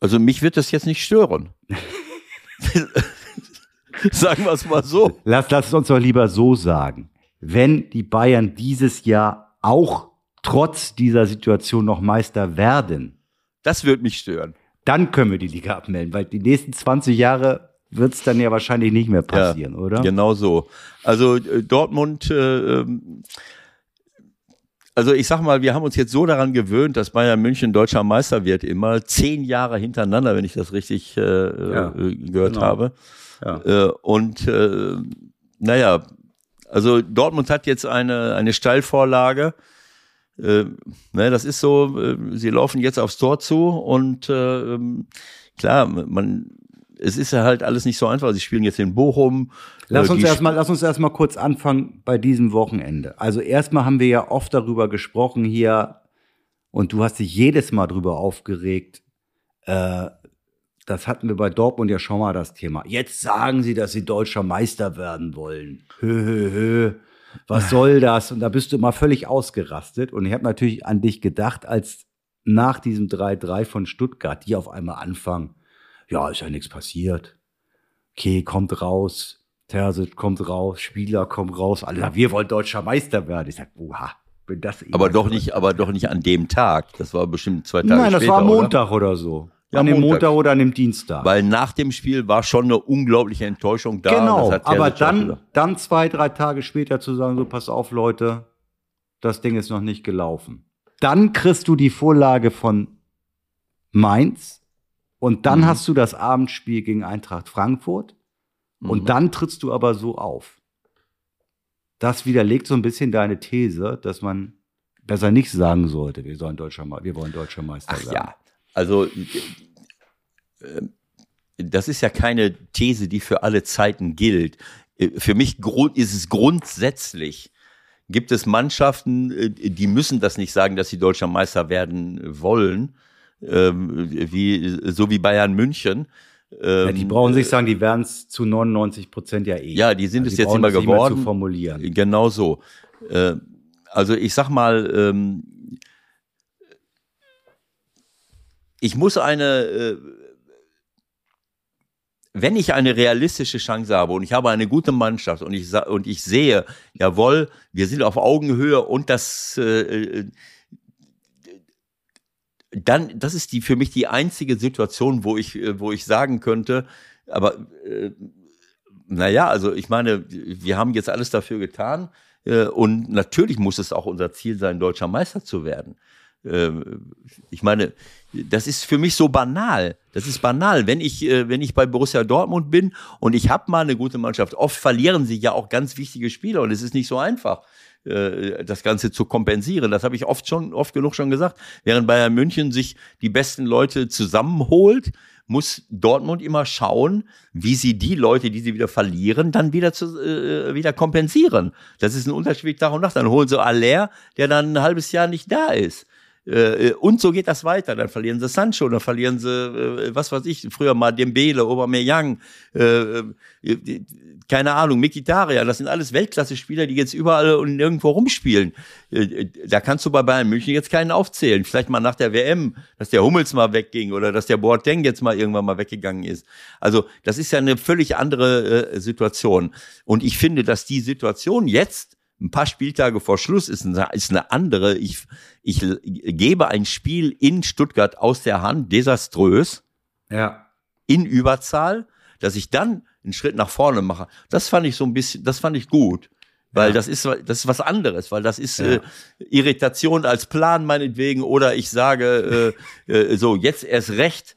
Also mich wird das jetzt nicht stören. Sagen wir es mal so. lass, lass es uns doch lieber so sagen. Wenn die Bayern dieses Jahr auch trotz dieser Situation noch Meister werden, Das wird mich stören. dann können wir die Liga abmelden, weil die nächsten 20 Jahre wird es dann ja wahrscheinlich nicht mehr passieren, oder? Genau so. Also äh, Dortmund, äh, ähm, also ich sag mal, wir haben uns jetzt so daran gewöhnt, dass Bayern München deutscher Meister wird, immer zehn Jahre hintereinander, wenn ich das richtig äh, Ja, äh, gehört genau. habe. Ja. Äh, und äh, naja, also Dortmund hat jetzt eine, eine Steilvorlage. Äh, ne, das ist so, äh, sie laufen jetzt aufs Tor zu und äh, klar, man, es ist ja halt alles nicht so einfach. Sie spielen jetzt in Bochum. Lass Äh, uns erstmal, lass uns erstmal kurz anfangen bei diesem Wochenende. Also erstmal haben wir ja oft darüber gesprochen hier und du hast dich jedes Mal drüber aufgeregt. Äh, das hatten wir bei Dortmund ja schon mal das Thema. Jetzt sagen sie, dass sie deutscher Meister werden wollen. Hö, hö, hö. Was soll das? Und da bist du immer völlig ausgerastet. Und ich habe natürlich an dich gedacht, als nach diesem 3-3 von Stuttgart, die auf einmal anfangen, ja, ist ja nichts passiert. Okay, kommt raus. Terzic kommt raus, Spieler kommt raus, alle sagen, wir wollen deutscher Meister werden. Ich sag, oha, bin das aber doch nicht, aber doch nicht an dem Tag. Das war bestimmt zwei Tage Nein, das später. war am oder? Montag oder, so. Ja, an dem Montag. Montag oder an dem Dienstag. Weil nach dem Spiel war schon eine unglaubliche Enttäuschung da. genau, aber dann, dann zwei, drei Tage später zu sagen, so pass auf, Leute, das Ding ist noch nicht gelaufen. Dann kriegst du die Vorlage von Mainz und dann Mhm. hast du das Abendspiel gegen Eintracht Frankfurt und Mhm. dann trittst du aber so auf. Das widerlegt so ein bisschen deine These, dass man besser nicht sagen sollte, wir sollen deutscher, wir wollen deutscher Meister Ach werden. ja, also äh, das ist ja keine These, die für alle Zeiten gilt. Äh, Für mich ist es grundsätzlich gibt es Mannschaften, äh, die müssen das nicht sagen, dass sie deutscher Meister werden wollen, ähm, wie, so wie Bayern München. Ja, die Ähm, brauchen sich sagen, die werden es zu 99 Prozent ja eh. Ja, die sind Also es die jetzt immer geworden. zu formulieren. Genau so. Also ich sag mal, ähm, ich muss eine, äh, wenn ich eine realistische Chance habe und ich habe eine gute Mannschaft und ich, und ich sehe, jawohl, wir sind auf Augenhöhe und das, äh, äh, dann, das ist die für mich die einzige Situation, wo ich, äh, wo ich sagen könnte, aber äh, naja, also ich meine, wir haben jetzt alles dafür getan äh, und natürlich muss es auch unser Ziel sein, deutscher Meister zu werden. Ähm, ich meine, das ist für mich so banal. Das ist banal. Wenn ich, äh, wenn ich bei Borussia Dortmund bin und ich habe mal eine gute Mannschaft, oft verlieren sie ja auch ganz wichtige Spieler und es ist nicht so einfach äh, das Ganze zu kompensieren. Das habe ich oft schon, oft genug schon gesagt. Während Bayern München sich die besten Leute zusammenholt, muss Dortmund immer schauen, wie sie die Leute, die sie wieder verlieren, dann wieder zu, äh, wieder kompensieren. Das ist ein Unterschied Tag und Nacht. Dann holen sie Aller, der dann ein halbes Jahr nicht da ist. Äh, und so geht das weiter. Dann verlieren sie Sancho, dann verlieren sie, äh, was weiß ich, früher mal Dembele, Aubameyang, äh, äh, keine Ahnung, Mikitarian. Das sind alles Weltklasse-Spieler, die jetzt überall und nirgendwo rumspielen. Äh, da kannst du bei Bayern München jetzt keinen aufzählen. Vielleicht mal nach der WM, dass der Hummels mal wegging oder dass der Boateng jetzt mal irgendwann mal weggegangen ist. Also das ist ja eine völlig andere äh, Situation. Und ich finde, dass die Situation jetzt ein paar Spieltage vor Schluss ist eine, ist eine andere. Ich, ich gebe ein Spiel in Stuttgart aus der Hand, desaströs, Ja. in Überzahl, dass ich dann einen Schritt nach vorne mache. Das fand ich so ein bisschen, das fand ich gut. Weil Ja. das ist, das ist was anderes, weil das ist Ja. äh, Irritation als Plan meinetwegen oder ich sage äh, äh, so, jetzt erst recht,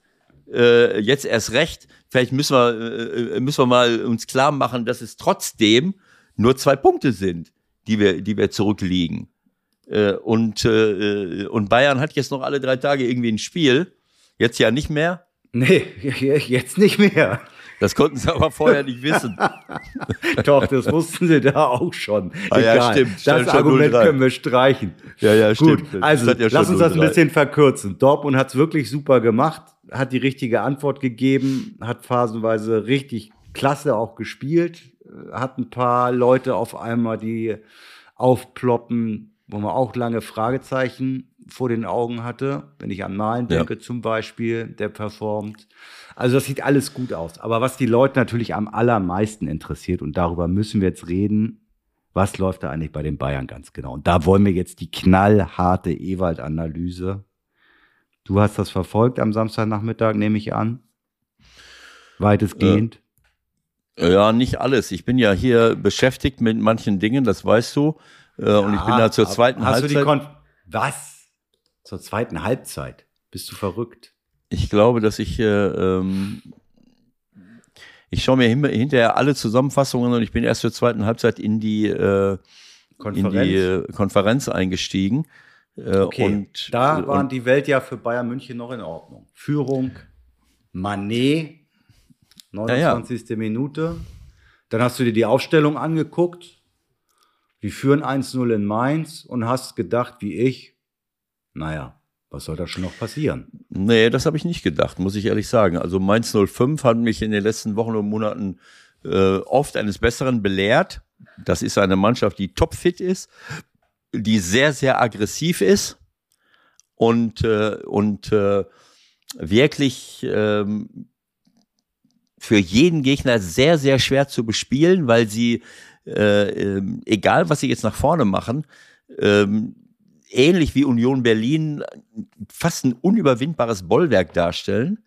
äh, jetzt erst recht, vielleicht müssen wir, äh, müssen wir mal uns klar machen, dass es trotzdem nur zwei Punkte sind, die wir, die wir zurückliegen. Äh, und, äh, und Bayern hat jetzt noch alle drei Tage irgendwie ein Spiel. Jetzt ja nicht mehr. Nee, jetzt nicht mehr. Das konnten sie aber vorher nicht wissen. Doch, das wussten sie da auch schon. Ah ja, Egal. stimmt. Stand Das schon Argument 0-3. können wir streichen. Ja, ja, Gut, stimmt. also Stand ja lass uns das ein 0-3. bisschen verkürzen. Dortmund hat es wirklich super gemacht, hat die richtige Antwort gegeben, hat phasenweise richtig klasse auch gespielt, äh, hat ein paar Leute auf einmal, die aufploppen, wo man auch lange Fragezeichen vor den Augen hatte. Wenn ich an Malen Ja. denke zum Beispiel, der performt. Also das sieht alles gut aus. Aber was die Leute natürlich am allermeisten interessiert, und darüber müssen wir jetzt reden, was läuft da eigentlich bei den Bayern ganz genau? Und da wollen wir jetzt die knallharte Ewald-Analyse. Du hast das verfolgt am Samstagnachmittag, nehme ich an. Weitestgehend. Ja, nicht alles. Ich bin ja hier beschäftigt mit manchen Dingen, das weißt du. Äh, und ich bin da zur zweiten hast Du die Halbzeit. Kon was? Zur zweiten Halbzeit? Bist du verrückt? Ich glaube, dass ich, äh, ähm, ich schaue mir hin, hinterher alle Zusammenfassungen und ich bin erst zur zweiten Halbzeit in die, äh, in die äh, Konferenz eingestiegen. Äh, Okay, und, da äh, waren und, die Weltjahr für Bayern München noch in Ordnung. Führung, Manet, 29. Minute. Dann hast du dir die Aufstellung angeguckt. Wir führen 1-0 in Mainz und hast gedacht, wie ich, naja, was soll da schon noch passieren? Nee, das habe ich nicht gedacht, muss ich ehrlich sagen. Also Mainz 05 hat mich in den letzten Wochen und Monaten äh, oft eines Besseren belehrt. Das ist eine Mannschaft, die topfit ist, die sehr, sehr aggressiv ist und, äh, und äh, wirklich ähm, für jeden Gegner sehr, sehr schwer zu bespielen, weil sie, äh, ähm, egal was sie jetzt nach vorne machen, ähm, ähnlich wie Union Berlin fast ein unüberwindbares Bollwerk darstellen.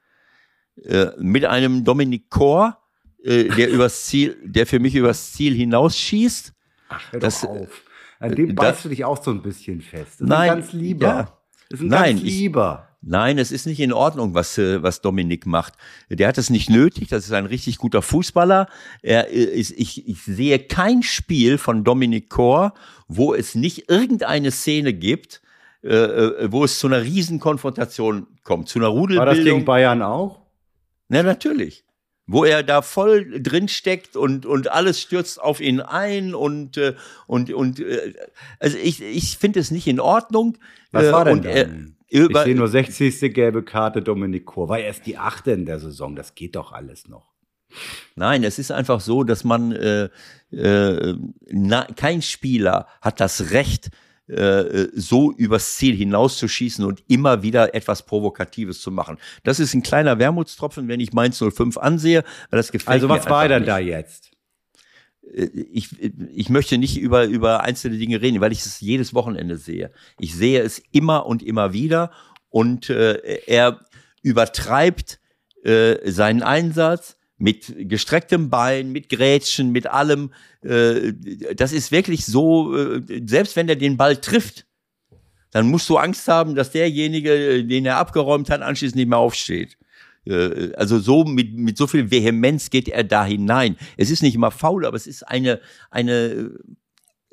Äh, mit einem Dominik Kor, äh, der übers Ziel, der für mich übers Ziel hinausschießt. Ach, hör Das- doch auf. An dem äh, beißt du dich auch so ein bisschen fest. Das Nein, ist ein ganz lieber. ja. Das ist ein Nein, ganz ich- lieber. Nein, es ist nicht in Ordnung, was, äh, was Dominik macht. Der hat es nicht nötig. Das ist ein richtig guter Fußballer. Er äh, ist, ich, ich sehe kein Spiel von Dominik Kor, wo es nicht irgendeine Szene gibt, äh, wo es zu einer Riesenkonfrontation kommt, zu einer War das gegen Rudelbildung. Bayern auch? Na, natürlich. Wo er da voll drin steckt und, und alles stürzt auf ihn ein und, äh, und, und äh, also ich, ich finde es nicht in Ordnung. Was war denn und dann? ich sehe nur 60. gelbe Karte Dominik Kor. War erst die achte in der Saison. Das geht doch alles noch. Nein, es ist einfach so, dass man äh, äh, na, kein Spieler hat das Recht, äh, so übers Ziel hinauszuschießen und immer wieder etwas Provokatives zu machen. Das ist ein kleiner Wermutstropfen, wenn ich Mainz 05 ansehe, weil das gefällt Also was war denn da jetzt? Äh, ich, ich möchte nicht über, über einzelne Dinge reden, weil ich es jedes Wochenende sehe. Ich sehe es immer und immer wieder und äh, er übertreibt äh, seinen Einsatz mit gestrecktem Bein, mit Grätschen, mit allem. Äh, das ist wirklich so, äh, selbst wenn er den Ball trifft, dann musst du Angst haben, dass derjenige, den er abgeräumt hat, anschließend nicht mehr aufsteht. Äh, Also so mit, mit so viel Vehemenz geht er da hinein. Es ist nicht immer faul, aber es ist eine, eine,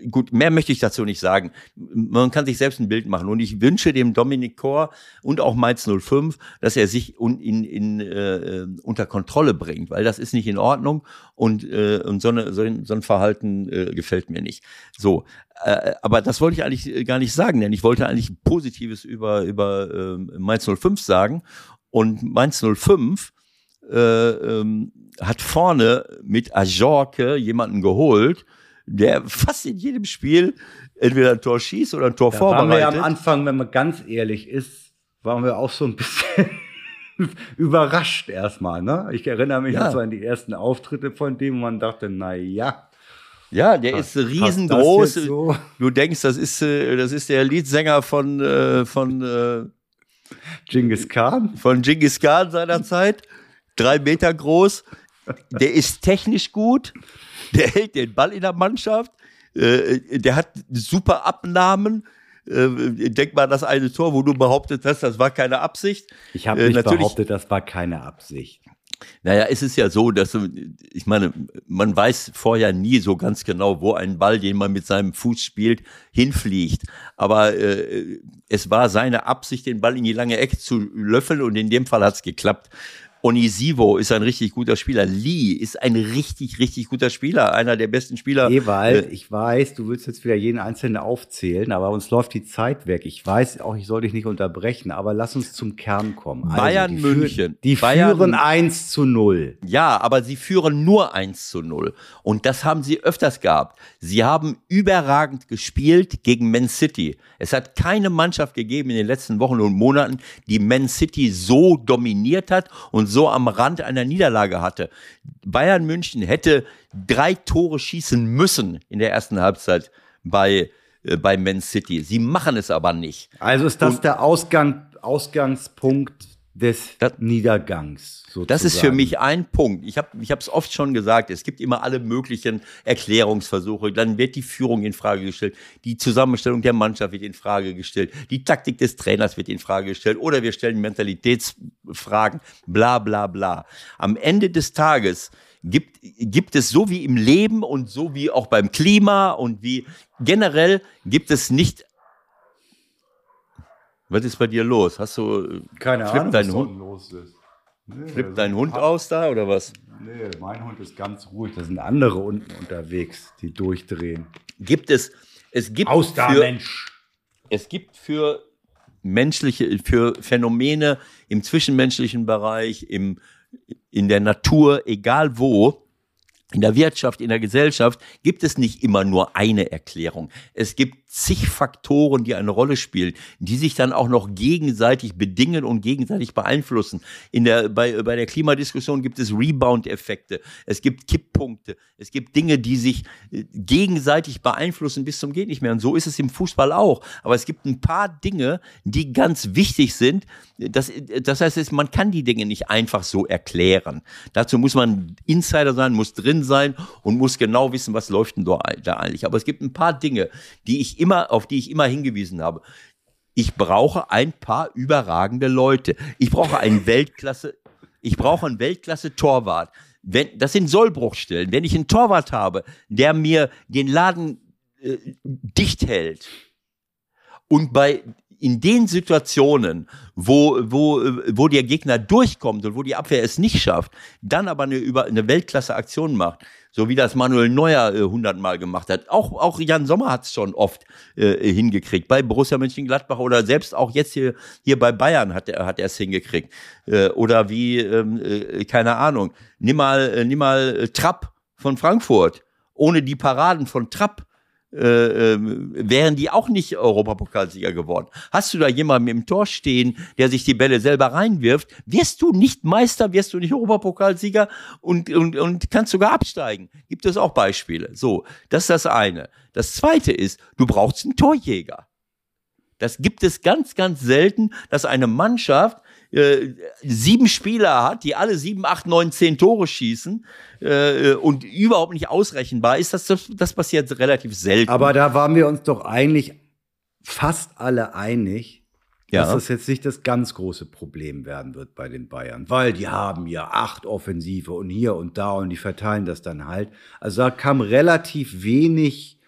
gut, mehr möchte ich dazu nicht sagen. Man kann sich selbst ein Bild machen. Und ich wünsche dem Dominik Kor und auch Mainz 05, dass er sich un, in, in, äh, unter Kontrolle bringt, weil das ist nicht in Ordnung und, äh, und so, eine, so, ein, so ein Verhalten äh, gefällt mir nicht. So, äh, aber das wollte ich eigentlich gar nicht sagen, denn ich wollte eigentlich Positives über, über äh, Mainz 05 sagen. Und Mainz 05 äh, ähm, hat vorne mit Ajorke jemanden geholt, der fast in jedem Spiel entweder ein Tor schießt oder ein Tor Da waren wir ja vorbereitet. am Anfang, wenn man ganz ehrlich ist, waren wir auch so ein bisschen überrascht erstmal. Ne? Ich erinnere mich Ja. noch an die ersten Auftritte von dem, wo man dachte, na ja, ja, der ist riesengroß. so? Du denkst, das ist, äh, das ist der Leadsänger von, äh, von, äh, Genghis Khan. von Genghis Khan seiner Zeit. Drei Meter groß. Der ist technisch gut. Der hält den Ball in der Mannschaft. Äh, der hat super Abnahmen. Äh, denk mal, das eine Tor, wo du behauptet hast, das war keine Absicht. Ich habe Äh, nicht natürlich- behauptet, das war keine Absicht. Naja, es ist ja so, dass, ich meine, man weiß vorher nie so ganz genau, wo ein Ball, den man mit seinem Fuß spielt, hinfliegt. Aber äh, es war seine Absicht, den Ball in die lange Ecke zu löffeln und in dem Fall hat's geklappt. Onisivo ist ein richtig guter Spieler. Lee ist ein richtig, richtig guter Spieler. Einer der besten Spieler. Ewald, Äh, ich weiß, du willst jetzt wieder jeden Einzelnen aufzählen, aber uns läuft die Zeit weg. Ich weiß auch, ich soll dich nicht unterbrechen, aber lass uns zum Kern kommen. Also, Bayern die München. Die Bayern- führen 1 zu 0. Ja, aber sie führen nur 1 zu 0. Und das haben sie öfters gehabt. Sie haben überragend gespielt gegen Man City. Es hat keine Mannschaft gegeben in den letzten Wochen und Monaten, die Man City so dominiert hat und so am Rand einer Niederlage hatte. Bayern München hätte drei Tore schießen müssen in der ersten Halbzeit bei, äh, bei Man City. Sie machen es aber nicht. Also ist das der Ausgang, Ausgangspunkt des Das- Niedergangs. Sozusagen. Das ist für mich ein Punkt. Ich habe ich es oft schon gesagt, es gibt immer alle möglichen Erklärungsversuche. Dann wird die Führung in Frage gestellt, die Zusammenstellung der Mannschaft wird in Frage gestellt, die Taktik des Trainers wird in Frage gestellt oder wir stellen Mentalitätsfragen, bla bla bla. Am Ende des Tages gibt, gibt es so wie im Leben und so wie auch beim Klima und wie generell gibt es nicht was ist bei dir los? Hast du äh, Keine flippt Ahnung, dein was Hund, los ist. Nee, flippt dein Hund aus da oder was? Nee, mein Hund ist ganz ruhig. Da sind andere unten unterwegs, die durchdrehen. gibt es, es gibt Aus da, für, Mensch! es gibt für menschliche, für Phänomene im zwischenmenschlichen Bereich, im, in der Natur, egal wo, in der Wirtschaft, in der Gesellschaft gibt es nicht immer nur eine Erklärung. Es gibt zig Faktoren, die eine Rolle spielen, die sich dann auch noch gegenseitig bedingen und gegenseitig beeinflussen. In der, bei, bei der Klimadiskussion gibt es Rebound-Effekte, es gibt Kipppunkte, es gibt Dinge, die sich äh, gegenseitig beeinflussen bis zum geht nicht mehr. Und so ist es im Fußball auch. Aber es gibt ein paar Dinge, die ganz wichtig sind. Das, das heißt, man kann die Dinge nicht einfach so erklären. Dazu muss man Insider sein, muss drin sein und muss genau wissen, was läuft denn da eigentlich. Aber es gibt ein paar Dinge, die ich immer, auf die ich immer hingewiesen habe. Ich brauche ein paar überragende Leute. Ich brauche einen Weltklasse, ich brauche einen Weltklasse-Torwart. Wenn, das sind Sollbruchstellen. Wenn ich einen Torwart habe, der mir den Laden äh, dicht hält und bei in den Situationen, wo, wo, wo der Gegner durchkommt und wo die Abwehr es nicht schafft, dann aber eine, über, eine Weltklasse-Aktion macht, so wie das Manuel Neuer äh, hundertmal gemacht hat. Auch, auch Jan Sommer hat es schon oft äh, hingekriegt, bei Borussia Mönchengladbach oder selbst auch jetzt hier, hier bei Bayern hat er hat es hingekriegt. Äh, oder wie, ähm, äh, keine Ahnung, nimm mal, äh, nimm mal äh, Trapp von Frankfurt. Ohne die Paraden von Trapp äh, ähm, wären die auch nicht Europapokalsieger geworden. Hast du da jemanden im Tor stehen, der sich die Bälle selber reinwirft, wirst du nicht Meister, wirst du nicht Europapokalsieger und, und, und kannst sogar absteigen. Gibt es auch Beispiele. So, das ist das eine. Das zweite ist, du brauchst einen Torjäger. Das gibt es ganz, ganz selten, dass eine Mannschaft äh, sieben Spieler hat, die alle sieben, acht, neun, zehn Tore schießen äh, und überhaupt nicht ausrechenbar ist, das, das, passiert relativ selten. Aber da waren wir uns doch eigentlich fast alle einig, ja. dass das jetzt nicht das ganz große Problem werden wird bei den Bayern, weil die haben ja acht Offensive und hier und da und die verteilen das dann halt. Also da kam relativ wenig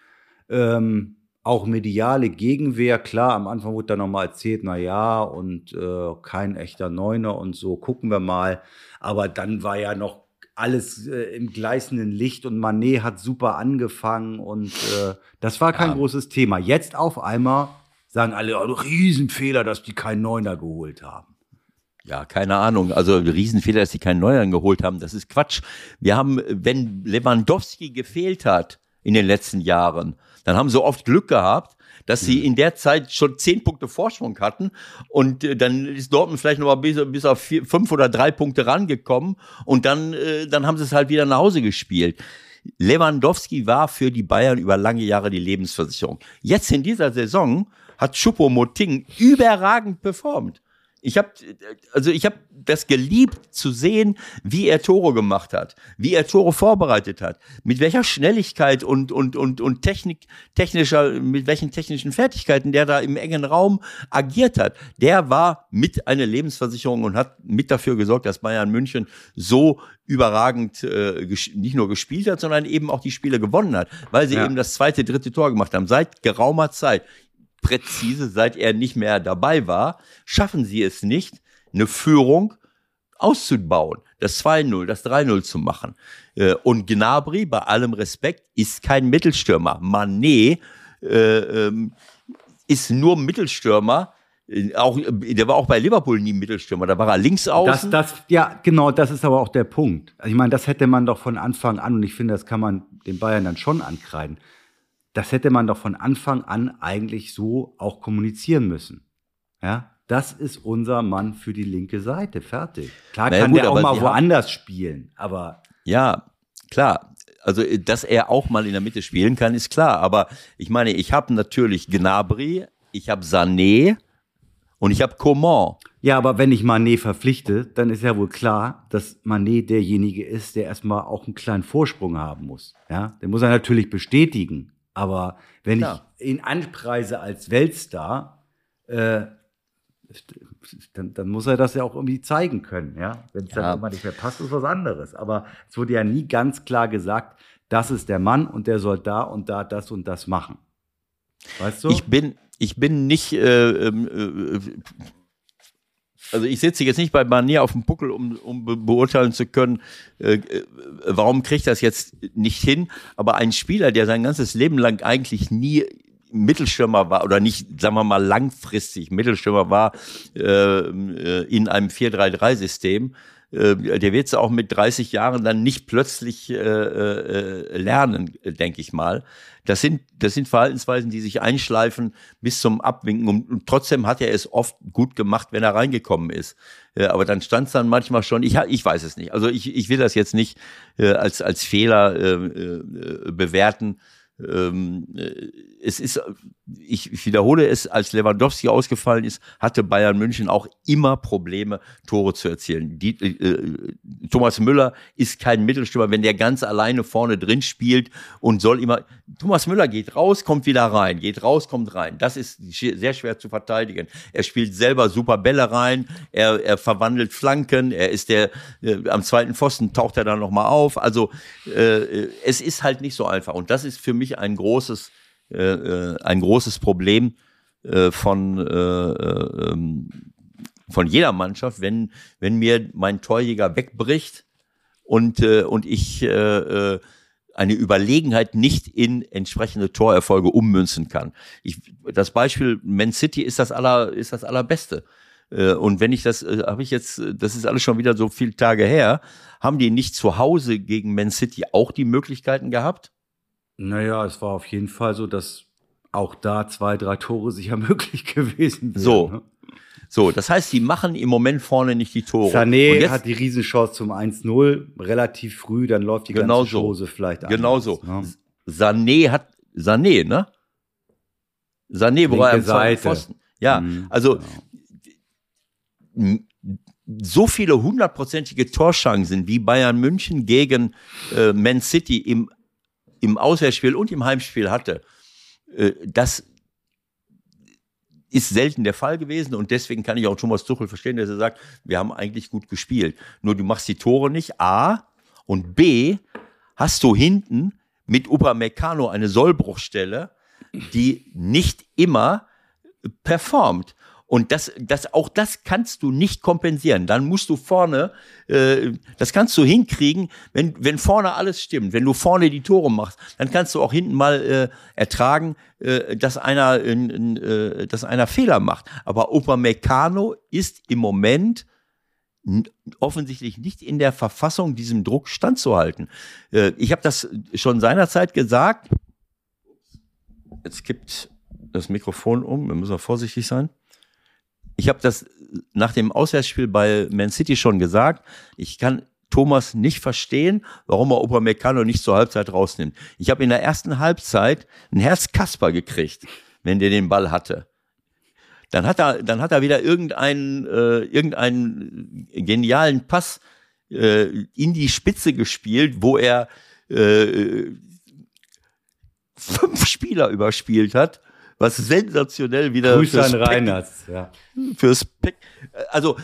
ähm, auch mediale Gegenwehr, klar, am Anfang wurde da nochmal erzählt, na ja, und äh, kein echter Neuner und so, gucken wir mal. Aber dann war ja noch alles äh, im gleißenden Licht und Manet hat super angefangen und äh, das war kein ja. großes Thema. Jetzt auf einmal sagen alle, oh, Riesenfehler, dass die keinen Neuner geholt haben. Ja, keine Ahnung. Also Riesenfehler, dass sie keinen Neuner geholt haben, das ist Quatsch. Wir haben, wenn Lewandowski gefehlt hat in den letzten Jahren, dann haben sie oft Glück gehabt, dass sie mhm. in der Zeit schon zehn Punkte Vorsprung hatten und äh, dann ist Dortmund vielleicht noch mal bis, bis auf vier, fünf oder drei Punkte rangekommen und dann, äh, dann haben sie es halt wieder nach Hause gespielt. Lewandowski war für die Bayern über lange Jahre die Lebensversicherung. Jetzt in dieser Saison hat Choupo-Moting überragend performt. Ich habe also ich habe das geliebt zu sehen, wie er Tore gemacht hat, wie er Tore vorbereitet hat, mit welcher Schnelligkeit und und und und Technik technischer mit welchen technischen Fertigkeiten der da im engen Raum agiert hat. Der war mit einer Lebensversicherung und hat mit dafür gesorgt, dass Bayern München so überragend äh, nicht nur gespielt hat, sondern eben auch die Spiele gewonnen hat, weil sie ja. eben das zweite, dritte Tor gemacht haben seit geraumer Zeit präzise, seit er nicht mehr dabei war, schaffen sie es nicht, eine Führung auszubauen, das 2-0, das 3-0 zu machen. Äh, und Gnabry, bei allem Respekt, ist kein Mittelstürmer. Manet äh, ähm, ist nur Mittelstürmer, äh, auch, der war auch bei Liverpool nie Mittelstürmer, da war er links außen. Das, das, ja, genau, das ist aber auch der Punkt. Also ich meine, das hätte man doch von Anfang an, und ich finde, das kann man den Bayern dann schon ankreiden das hätte man doch von Anfang an eigentlich so auch kommunizieren müssen. Ja, das ist unser Mann für die linke Seite. Fertig. Klar naja, kann gut, der auch mal woanders spielen, aber. Ja, klar. Also, dass er auch mal in der Mitte spielen kann, ist klar. Aber ich meine, ich habe natürlich Gnabry, ich habe Sané und ich habe Coman. Ja, aber wenn ich Manet verpflichte, dann ist ja wohl klar, dass Manet derjenige ist, der erstmal auch einen kleinen Vorsprung haben muss. Ja, den muss er natürlich bestätigen. Aber wenn Klar. ich ihn anpreise als Weltstar, äh, dann, dann, muss er das ja auch irgendwie zeigen können, ja. Wenn es ja. dann immer nicht mehr passt, ist was anderes. Aber es wurde ja nie ganz klar gesagt, das ist der Mann und der soll da und da das und das machen. Weißt du? Ich bin, ich bin nicht äh, ähm, äh, also ich sitze jetzt nicht bei Barnier auf dem Buckel, um, um beurteilen zu können, äh, äh, warum kriegt das jetzt nicht hin. Aber ein Spieler, der sein ganzes Leben lang eigentlich nie Mittelstürmer war oder nicht, sagen wir mal langfristig Mittelstürmer war äh, äh in einem 4-3-3-System, äh, der wird es auch mit 30 Jahren dann nicht plötzlich äh, äh, lernen, denke ich mal. Das sind, das sind Verhaltensweisen, die sich einschleifen bis zum Abwinken. Und, und trotzdem hat er es oft gut gemacht, wenn er reingekommen ist. Äh, aber dann stand es dann manchmal schon, ich, ich weiß es nicht. Also ich, ich will das jetzt nicht äh, als, als Fehler äh, äh, bewerten. Ähm, äh, es ist, ich, ich wiederhole es, als Lewandowski ausgefallen ist, hatte Bayern München auch immer Probleme, Tore zu erzielen. Die, äh, Thomas Müller ist kein Mittelstürmer, wenn der ganz alleine vorne drin spielt und soll immer, Thomas Müller geht raus, kommt wieder rein, geht raus, kommt rein. Das ist sehr schwer zu verteidigen. Er spielt selber super Bälle rein, er, er verwandelt Flanken, er ist der, äh, am zweiten Pfosten taucht er dann nochmal auf. Also äh, es ist halt nicht so einfach und das ist für mich ein großes äh, äh, ein großes Problem. äh, von, äh, äh, ähm, von jeder Mannschaft, wenn, wenn mir mein Torjäger wegbricht und, äh, und ich äh, eine Überlegenheit nicht in entsprechende Torerfolge ummünzen kann. Ich, das Beispiel Man City ist das aller, ist das allerbeste. Und wenn ich das, habe ich jetzt, das ist alles schon wieder so viele Tage her, haben die nicht zu Hause gegen Man City auch die Möglichkeiten gehabt? Naja, es war auf jeden Fall so, dass auch da zwei, drei Tore sicher möglich gewesen wären. So. Ne? So, das heißt, sie machen im Moment vorne nicht die Tore. Sané hat die Riesenchance zum 1-0 relativ früh, dann läuft die Genau ganze so. Chose vielleicht Genau anders, so. Ne? Sané hat, Sané, ne? Sané, wo er am. Pfosten. Ja, Mhm, also genau. so viele hundertprozentige Torchancen wie Bayern München gegen äh, Man City im, im Auswärtsspiel und im Heimspiel hatte, äh, das ist selten der Fall gewesen und deswegen kann ich auch Thomas Tuchel verstehen, dass er sagt, wir haben eigentlich gut gespielt. Nur du machst die Tore nicht, A, und B, hast du hinten mit Upamecano eine Sollbruchstelle, die nicht immer performt. Und das, das, auch das kannst du nicht kompensieren. Dann musst du vorne, äh, das kannst du hinkriegen, wenn, wenn vorne alles stimmt. Wenn du vorne die Tore machst, dann kannst du auch hinten mal äh, ertragen, äh, dass einer, äh, dass einer Fehler macht. Aber Upamecano ist im Moment offensichtlich nicht in der Verfassung, diesem Druck standzuhalten. Äh, ich habe das schon seinerzeit gesagt. Jetzt kippt das Mikrofon um, wir müssen vorsichtig sein. Ich habe das nach dem Auswärtsspiel bei Man City schon gesagt. Ich kann Thomas nicht verstehen, warum er Upamecano nicht zur Halbzeit rausnimmt. Ich habe in der ersten Halbzeit ein Herzkasper gekriegt, wenn der den Ball hatte. Dann hat er, dann hat er wieder irgendeinen, äh, irgendeinen genialen Pass äh, in die Spitze gespielt, wo er äh, fünf Spieler überspielt hat, was sensationell wieder Grüße fürs an Reinhardt. Ja. fürs Pack. Also,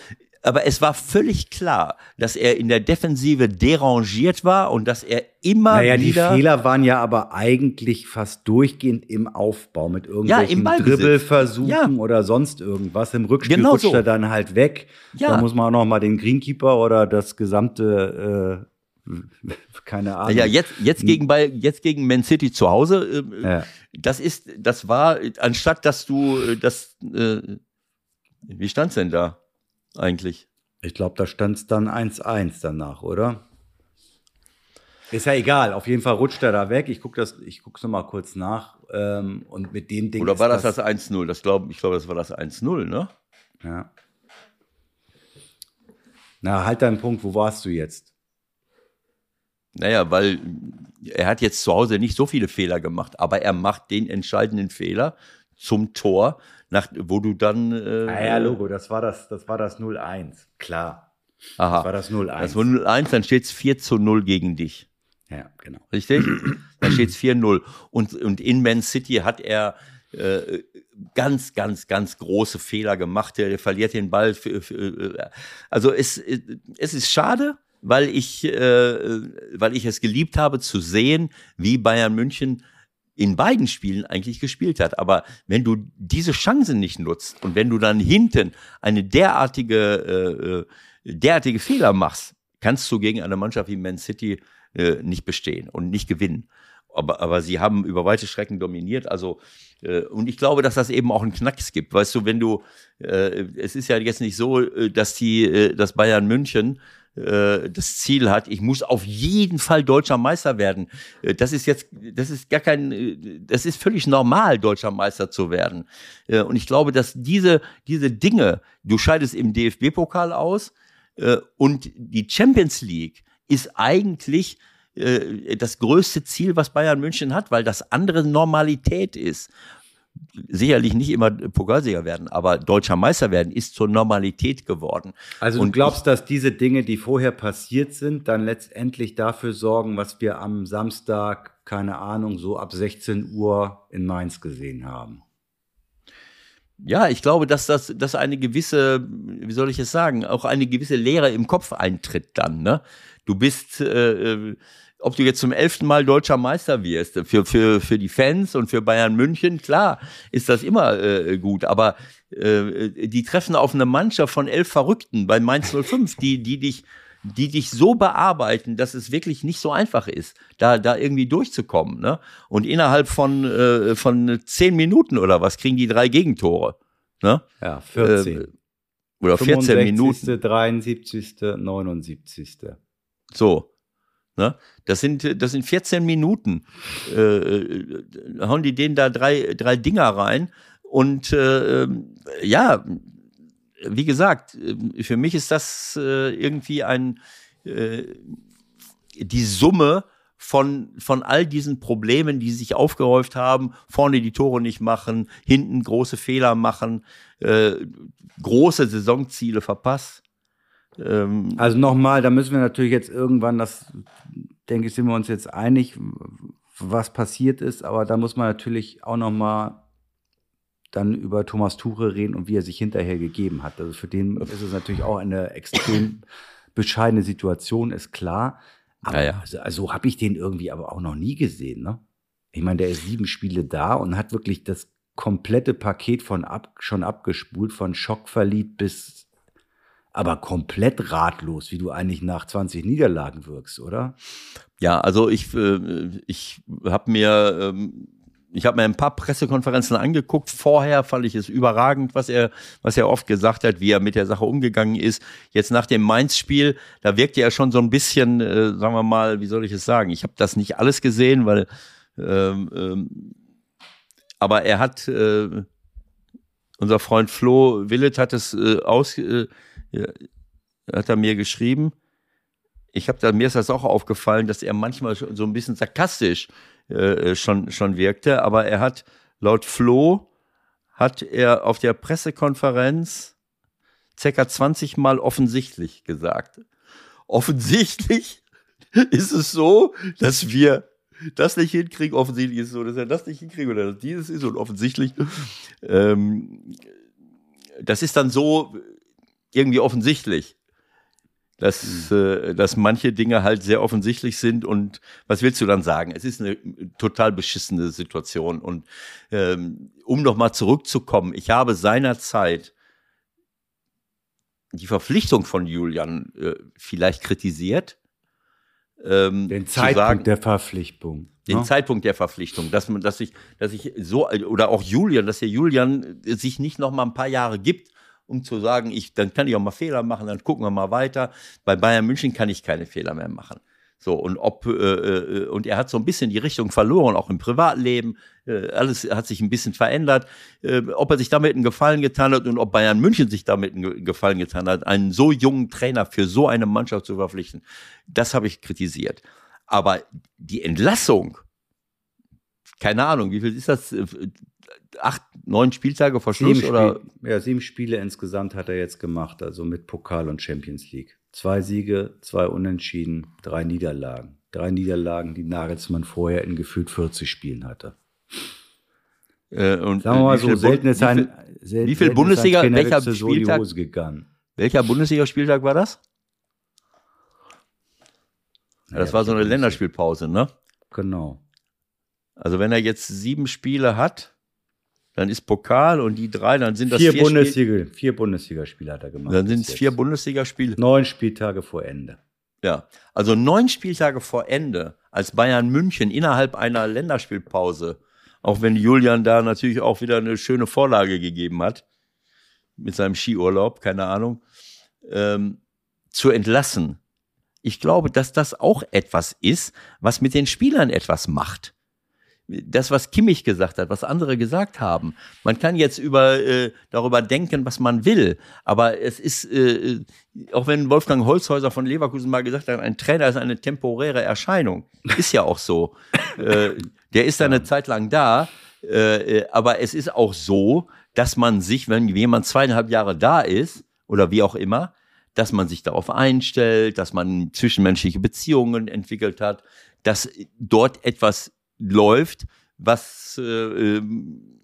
aber es war völlig klar, dass er in der Defensive derangiert war und dass er immer Naja, die wieder Fehler waren ja aber eigentlich fast durchgehend im Aufbau mit irgendwelchen Ballbesitz. Dribbelversuchen Ja. oder sonst irgendwas. Im Rückspiel Genau rutscht so. er dann halt weg. Ja. Da muss man auch noch mal den Greenkeeper oder das gesamte, äh, keine Ahnung. ja jetzt jetzt gegen bei jetzt gegen Man City zu Hause. Äh, Ja. Das ist das war anstatt dass du äh, das äh, wie stand's denn da eigentlich? Ich glaube, da stand es dann 1-1 danach, oder? Ist ja egal, auf jeden Fall rutscht er da weg. Ich gucke das, ich guck's noch mal kurz nach. Ähm, und mit dem Ding. Oder war das das 1-0? Das glaub, ich glaube, das war das 1-0, ne? Ja. Na, halt deinen Punkt, wo warst du jetzt? Naja, weil er hat jetzt zu Hause nicht so viele Fehler gemacht, aber er macht den entscheidenden Fehler zum Tor, nach, wo du dann. Äh, Ah ja, Logo, das war das, das war das 0-1. Klar. Aha. Das war das 0-1. Das war 0-1, dann steht es 4 zu 0 gegen dich. ja, genau. Richtig? dann steht es 4-0. Und, und in Man City hat er äh, ganz, ganz, ganz große Fehler gemacht. Er verliert den Ball. Für, für, äh, also es, es ist schade, weil ich, äh, weil ich es geliebt habe zu sehen, wie Bayern München in beiden Spielen eigentlich gespielt hat. Aber wenn du diese Chancen nicht nutzt und wenn du dann hinten eine derartige, äh, äh, derartige Fehler machst, kannst du gegen eine Mannschaft wie Man City äh, nicht bestehen und nicht gewinnen. Aber, aber sie haben über weite Strecken dominiert. Also äh, und ich glaube, dass das eben auch einen Knacks gibt. Weißt du, wenn du, äh, es ist ja jetzt nicht so, äh, dass die, äh, dass Bayern München äh, das Ziel hat, ich muss auf jeden Fall deutscher Meister werden. Äh, Das ist jetzt, das ist gar kein, äh, das ist völlig normal, deutscher Meister zu werden. Und ich glaube, dass diese, diese Dinge, du scheidest im DFB-Pokal aus und die Champions League ist eigentlich das größte Ziel, was Bayern München hat, weil das andere Normalität ist sicherlich nicht immer Pokalsieger werden, aber deutscher Meister werden ist zur Normalität geworden. Also Und du glaubst, dass diese Dinge, die vorher passiert sind, dann letztendlich dafür sorgen, was wir am Samstag, keine Ahnung, so ab 16 Uhr in Mainz gesehen haben? Ja, ich glaube, dass das, dass eine gewisse, wie soll ich es sagen, auch eine gewisse Leere im Kopf eintritt dann. Ne? Du bist, äh, äh, ob du jetzt zum elften Mal deutscher Meister wirst, für, für, für die Fans und für Bayern München, klar, ist das immer äh, gut. Aber äh, die treffen auf eine Mannschaft von elf Verrückten bei Mainz 05, die, die dich die dich so bearbeiten, dass es wirklich nicht so einfach ist, da, da irgendwie durchzukommen. Ne? Und innerhalb von, äh, von zehn Minuten oder was kriegen die drei Gegentore. Ne? Ja, 14. Äh, oder 14 Minuten. 73., 79. So. Ne? Das sind, das sind 14 Minuten. Äh, äh, hauen die denen da drei, drei Dinger rein. Und äh, ähm, ja, wie gesagt, äh, für mich ist das äh, irgendwie ein äh, die Summe von, von all diesen Problemen, die sich aufgehäuft haben, vorne die Tore nicht machen, hinten große Fehler machen, äh, große Saisonziele verpasst. Ähm, also nochmal, da müssen wir natürlich jetzt irgendwann, das denke ich, sind wir uns jetzt einig, was passiert ist, aber da muss man natürlich auch nochmal dann über Thomas Tuche reden und wie er sich hinterher gegeben hat. Also für den ist es natürlich auch eine extrem bescheidene Situation, ist klar. Aber ja, ja. also, also habe ich den irgendwie aber auch noch nie gesehen. Ne? Ich meine, der ist sieben Spiele da und hat wirklich das komplette Paket von ab, schon abgespult, von schockverliebt bis aber komplett ratlos, wie du eigentlich nach 20 Niederlagen wirkst, oder? Ja, also ich, äh, ich habe mir ähm, ich habe mir ein paar Pressekonferenzen angeguckt. Vorher fand ich es überragend, was er, was er oft gesagt hat, wie er mit der Sache umgegangen ist. Jetzt nach dem Mainz-Spiel, da wirkte er schon so ein bisschen, äh, sagen wir mal, wie soll ich es sagen? Ich habe das nicht alles gesehen, weil, ähm, ähm, aber er hat, äh, unser Freund Flo Willet hat es äh, aus, äh, hat er mir geschrieben. Ich habe da mir ist das auch aufgefallen, dass er manchmal so ein bisschen sarkastisch äh, schon, schon wirkte. Aber er hat laut Flo hat er auf der Pressekonferenz circa 20 Mal offensichtlich gesagt. Offensichtlich ist es so, dass wir das nicht hinkriegen. Offensichtlich ist es so, dass er das nicht hinkriegt oder dass dieses ist und offensichtlich. Ähm, das ist dann so irgendwie offensichtlich dass, mhm. äh, dass manche Dinge halt sehr offensichtlich sind und was willst du dann sagen? Es ist eine total beschissene Situation und ähm, um nochmal zurückzukommen, ich habe seinerzeit die Verpflichtung von Julian äh, vielleicht kritisiert. Ähm, den Zeitpunkt sagen, der Verpflichtung. Den ne? Zeitpunkt der Verpflichtung, dass man, dass ich, dass ich so oder auch Julian, dass der Julian sich nicht noch mal ein paar Jahre gibt, um zu sagen, ich, dann kann ich auch mal Fehler machen, dann gucken wir mal weiter. Bei Bayern München kann ich keine Fehler mehr machen. So, und ob, äh, äh, und er hat so ein bisschen die Richtung verloren, auch im Privatleben. Äh, alles hat sich ein bisschen verändert. Äh, ob er sich damit einen Gefallen getan hat und ob Bayern München sich damit einen Gefallen getan hat, einen so jungen Trainer für so eine Mannschaft zu verpflichten, das habe ich kritisiert. Aber die Entlassung, keine Ahnung, wie viel ist das? Acht, neun Spieltage vor Schluss sieben oder? Spiel, ja, sieben Spiele insgesamt hat er jetzt gemacht, also mit Pokal und Champions League. Zwei Siege, zwei Unentschieden, drei Niederlagen. Drei Niederlagen, die Nagelsmann vorher in gefühlt 40 Spielen hatte. Äh, und Sagen wir mal so, selten ist ein, wie viel Bundesliga, welcher Spieltag, Hose gegangen. welcher Bundesliga-Spieltag war das? Ja, das ja, war so eine Länderspielpause, ne? Genau. Also wenn er jetzt sieben Spiele hat, dann ist Pokal und die drei, dann sind das vier, vier Bundesliga, Spiel vier Bundesligaspiele hat er gemacht. Dann sind es vier Bundesligaspiele. Neun Spieltage vor Ende. Ja, also neun Spieltage vor Ende, als Bayern München innerhalb einer Länderspielpause, auch wenn Julian da natürlich auch wieder eine schöne Vorlage gegeben hat, mit seinem Skiurlaub, keine Ahnung, ähm, zu entlassen. Ich glaube, dass das auch etwas ist, was mit den Spielern etwas macht das, was Kimmich gesagt hat, was andere gesagt haben. Man kann jetzt über, äh, darüber denken, was man will, aber es ist, äh, auch wenn Wolfgang Holzhäuser von Leverkusen mal gesagt hat, ein Trainer ist eine temporäre Erscheinung. Ist ja auch so. äh, der ist da eine Zeit lang da, äh, aber es ist auch so, dass man sich, wenn jemand zweieinhalb Jahre da ist, oder wie auch immer, dass man sich darauf einstellt, dass man zwischenmenschliche Beziehungen entwickelt hat, dass dort etwas läuft, was äh, ähm,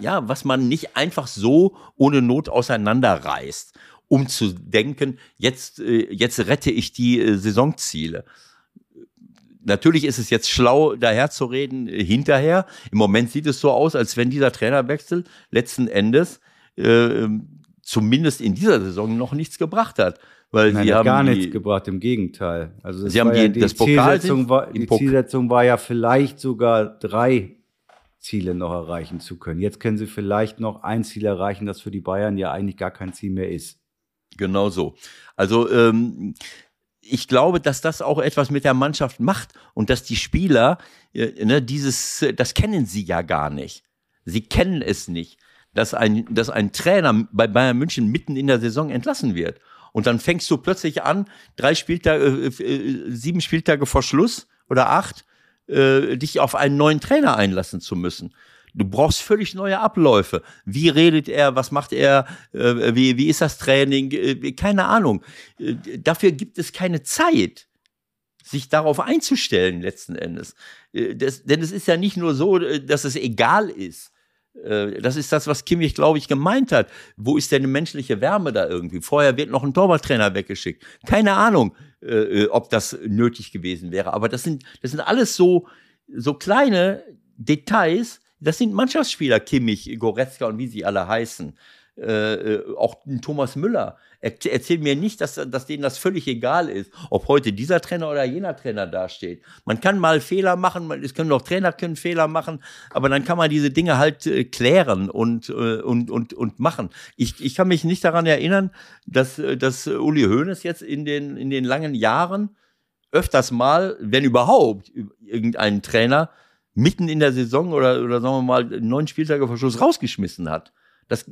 ja, was man nicht einfach so ohne Not auseinanderreißt, um zu denken, jetzt, äh, jetzt rette ich die äh, Saisonziele. natürlich ist es jetzt schlau, daher zu reden äh, hinterher. Im Moment sieht es so aus, als wenn dieser Trainerwechsel letzten Endes äh, zumindest in dieser Saison noch nichts gebracht hat. Weil Nein, sie haben gar die, nichts gebracht, im Gegenteil. Also Sie haben war ja die- das Zielsetzung war, die Zielsetzung war ja vielleicht sogar drei Ziele noch erreichen zu können. Jetzt können sie vielleicht noch ein Ziel erreichen, das für die Bayern ja eigentlich gar kein Ziel mehr ist. Genau so. Also ähm, ich glaube, dass das auch etwas mit der Mannschaft macht und dass die Spieler, äh, ne, dieses, das kennen sie ja gar nicht. Sie kennen es nicht, dass ein, dass ein Trainer bei Bayern München mitten in der Saison entlassen wird. Und dann fängst du plötzlich an, drei Spieltage, äh, äh, sieben Spieltage vor Schluss oder acht, äh, dich auf einen neuen Trainer einlassen zu müssen. Du brauchst völlig neue Abläufe. Wie redet er? Was macht er? Äh, wie, wie ist das Training? Äh, keine Ahnung. Äh, dafür gibt es keine Zeit, sich darauf einzustellen, letzten Endes. Äh, das, denn es ist ja nicht nur so, dass es egal ist. Äh, Das ist das, was Kimmich, glaube ich, gemeint hat. Wo ist denn eine menschliche Wärme da irgendwie? Vorher wird noch ein Torwarttrainer weggeschickt. Keine Ahnung, äh, äh, ob das nötig gewesen wäre. Aber das sind, das sind alles so, so kleine Details. Das sind Mannschaftsspieler, Kimmich, Goretzka und wie sie alle heißen. Äh, auch Thomas Müller. Er, erzähl mir nicht, dass, dass denen das völlig egal ist, ob heute dieser Trainer oder jener Trainer dasteht. Man kann mal Fehler machen, es können auch Trainer können Fehler machen, aber dann kann man diese Dinge halt äh, klären und, äh, und, und, und machen. Ich, ich kann mich nicht daran erinnern, dass, äh, dass Uli Hoeneß jetzt in den, in den langen Jahren öfters mal, wenn überhaupt, irgendeinen Trainer mitten in der Saison oder, oder sagen wir mal neun Spieltage vor Schluss rausgeschmissen hat. Das,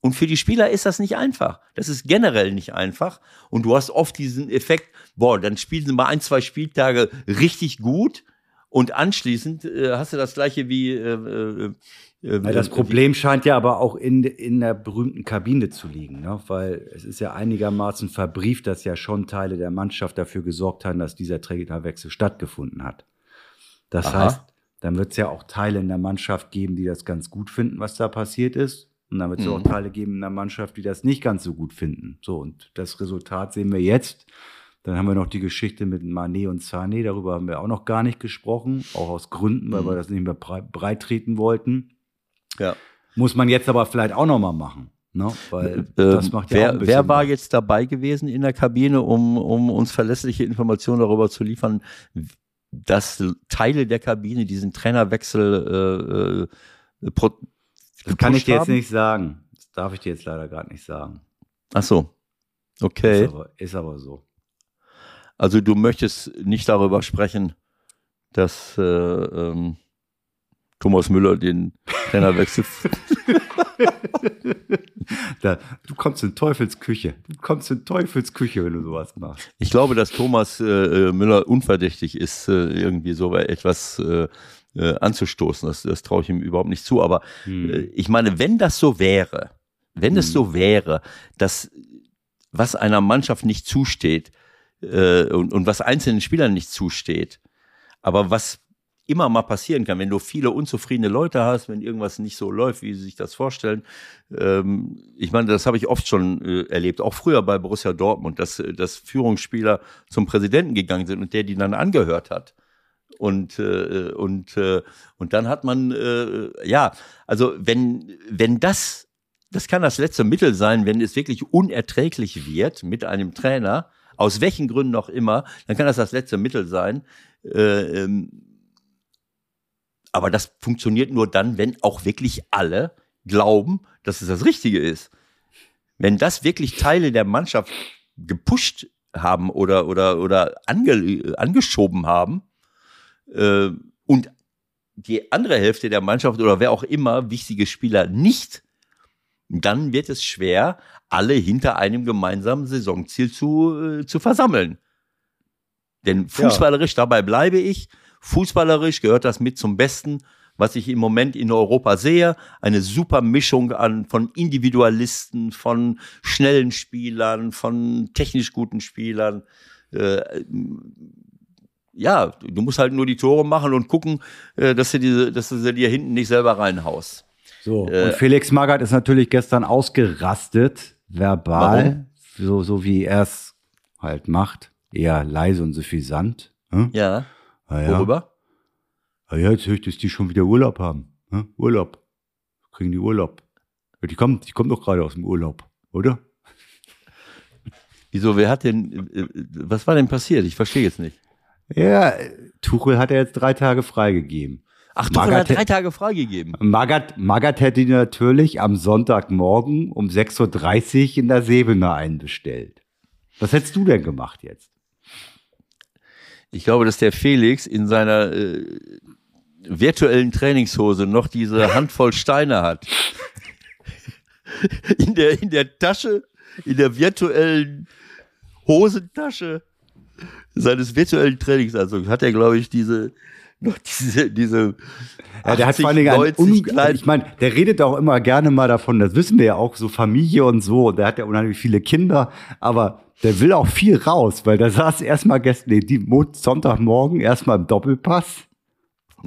und für die Spieler ist das nicht einfach. Das ist generell nicht einfach. Und du hast oft diesen Effekt, boah, dann spielen sie mal ein, zwei Spieltage richtig gut und anschließend äh, hast du das gleiche wie äh, äh, äh, das Problem scheint ja aber auch in, in der berühmten Kabine zu liegen, ne? weil es ist ja einigermaßen verbrieft, dass ja schon Teile der Mannschaft dafür gesorgt haben, dass dieser Trainerwechsel stattgefunden hat. Das Aha. heißt, dann wird es ja auch Teile in der Mannschaft geben, die das ganz gut finden, was da passiert ist. Und dann wird es Mhm. auch Teile geben in der Mannschaft, die das nicht ganz so gut finden. So, und das Resultat sehen wir jetzt. Dann haben wir noch die Geschichte mit Manet und Sané, darüber haben wir auch noch gar nicht gesprochen, auch aus Gründen, weil Mhm. wir das nicht mehr brei- breit treten wollten. ja. Muss man jetzt aber vielleicht auch noch mal machen, ne? Weil Ähm, das macht ja wer, wer war jetzt dabei gewesen in der Kabine, um, um uns verlässliche Informationen darüber zu liefern, dass Teile der Kabine diesen Trainerwechsel äh, äh, pro, Das kann ich dir jetzt haben? nicht sagen. Das darf ich dir jetzt leider gerade nicht sagen. Ach so. Okay. Ist, aber, ist aber so. Also du möchtest nicht darüber sprechen, dass äh, ähm, Thomas Müller den Trainerwechsel. Da, du kommst in Teufelsküche. Du kommst in Teufelsküche, wenn du sowas machst. ich glaube, dass Thomas äh, äh, Müller unverdächtig ist, äh, irgendwie so etwas äh, äh, anzustoßen. Das, das traue ich ihm überhaupt nicht zu. Aber Hm. äh, ich meine, wenn das so wäre, wenn es Hm. so wäre, dass was einer Mannschaft nicht zusteht äh, und, und was einzelnen Spielern nicht zusteht, aber was immer mal passieren kann, wenn du viele unzufriedene Leute hast, wenn irgendwas nicht so läuft, wie sie sich das vorstellen. Ähm, ich meine, das habe ich oft schon äh, erlebt, auch früher bei Borussia Dortmund, dass, äh, dass Führungsspieler zum Präsidenten gegangen sind und der die dann angehört hat. Und, äh, und, äh, und dann hat man, äh, ja, also wenn, wenn das, das kann das letzte Mittel sein, wenn es wirklich unerträglich wird mit einem Trainer, aus welchen Gründen auch immer, dann kann das das letzte Mittel sein. Äh, ähm, aber das funktioniert nur dann, wenn auch wirklich alle glauben, dass es das Richtige ist. Wenn das wirklich Teile der Mannschaft gepusht haben oder, oder, oder ange, angeschoben haben äh, und die andere Hälfte der Mannschaft oder wer auch immer, wichtige Spieler nicht, dann wird es schwer, alle hinter einem gemeinsamen Saisonziel zu, äh, zu versammeln. Denn fußballerisch, dabei bleibe ich, fußballerisch gehört das mit zum Besten, was ich im Moment in Europa sehe. Eine super Mischung an, von Individualisten, von schnellen Spielern, von technisch guten Spielern. Äh, ja, du musst halt nur die Tore machen und gucken, äh, dass du, diese, dass du sie dir hinten nicht selber reinhaust. So, Äh, und Felix Magath ist natürlich gestern ausgerastet, verbal, so, so wie er es halt macht. Eher leise und suffisant. Hm? Ja. Ah, ja. Worüber? Ah, ja, jetzt höre ich, dass die schon wieder Urlaub haben. Ne? Urlaub. Kriegen die Urlaub. Ja, die kommen, die kommen doch gerade aus dem Urlaub, oder? Wieso, wer hat denn, äh, was war denn passiert? Ich verstehe jetzt nicht. Ja, Tuchel hat er jetzt drei Tage freigegeben. Ach, Tuchel Magath- hat drei Tage freigegeben. Magath, Magath hätte ihn natürlich am Sonntagmorgen um 6.30 Uhr in der Sebener einbestellt. Was hättest du denn gemacht jetzt? Ich glaube, dass der Felix in seiner äh, virtuellen Trainingshose noch diese Handvoll Steine hat. In der, in der Tasche, in der virtuellen Hosentasche seines virtuellen Trainingsanzugs hat er, glaube ich, diese, noch diese, diese, Ja, der hat 80, vor allen Dingen einen 90 un- kleinen- ich meine, der redet auch immer gerne mal davon, das wissen wir ja auch, so Familie und so, der hat ja unheimlich viele Kinder, aber der will auch viel raus, weil der saß erstmal gestern, nee, die Mo- Sonntagmorgen erstmal im Doppelpass.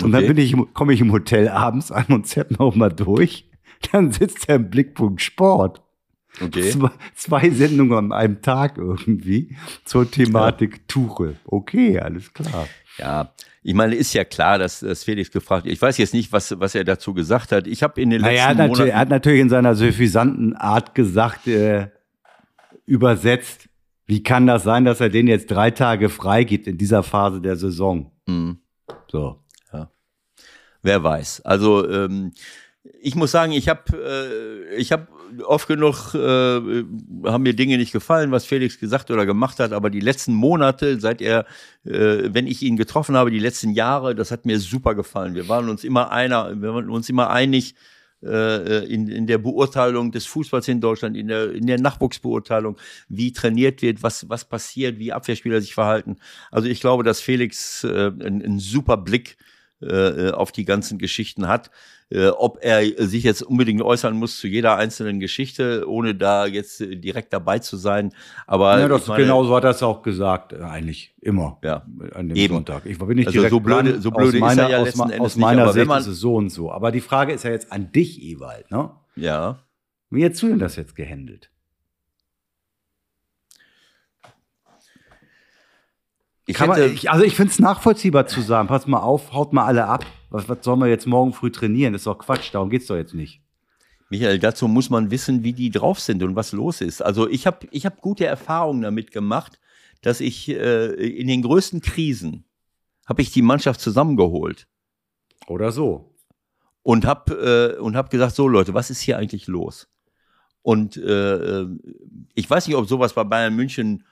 Und dann Okay. bin ich, komme ich im Hotel abends an und zapp noch mal durch. Dann sitzt er im Blickpunkt Sport. Okay. Zwei, zwei Sendungen an einem Tag irgendwie zur Thematik Tuchel. Okay, alles klar. Ja, ich meine, ist ja klar, dass, dass Felix gefragt Ich weiß jetzt nicht, was, was er dazu gesagt hat. Ich habe in den Naja, er letzten hat, natürlich, Monaten. er hat natürlich in seiner suffisanten Art gesagt, äh, übersetzt, wie kann das sein, dass er den jetzt drei Tage freigibt in dieser Phase der Saison? Mhm. So. Wer weiß. Also ähm, ich muss sagen, ich habe äh, ich habe oft genug äh, haben mir Dinge nicht gefallen, was Felix gesagt oder gemacht hat, aber die letzten Monate, seit er, äh, wenn ich ihn getroffen habe, die letzten Jahre, das hat mir super gefallen. Wir waren uns immer einer, wir waren uns immer einig äh, in, in der Beurteilung des Fußballs in Deutschland, in der, in der Nachwuchsbeurteilung, wie trainiert wird, was, was passiert, wie Abwehrspieler sich verhalten. Also ich glaube, dass Felix äh, einen, einen super Blick äh, auf die ganzen Geschichten hat. Äh, ob er sich jetzt unbedingt äußern muss zu jeder einzelnen Geschichte, ohne da jetzt äh, direkt dabei zu sein. Aber Ja, das, meine, genau so hat er es auch gesagt, äh, eigentlich immer. Ja. An dem Eben. Sonntag. Ich bin nicht Also direkt so blöde- dran. so blöde aus ist meiner, er ja aus, letzten Endes aus nicht, meiner wenn Sicht man- ist es so und so. Aber die Frage ist ja jetzt an dich, Ewald. Ne? Ja. Wie hättest du denn das jetzt gehandelt? Ich Kann man, hätte, ich, also ich finde es nachvollziehbar zu sagen, pass mal auf, haut mal alle ab. Was, was sollen wir jetzt morgen früh trainieren? Das ist doch Quatsch, darum geht's doch jetzt nicht. Michael, dazu muss man wissen, wie die drauf sind und was los ist. Also ich habe ich hab gute Erfahrungen damit gemacht, dass ich äh, in den größten Krisen habe ich die Mannschaft zusammengeholt Oder so. und habe äh, und hab gesagt, so Leute, was ist hier eigentlich los? Und äh, äh, ich weiß nicht, ob sowas bei Bayern München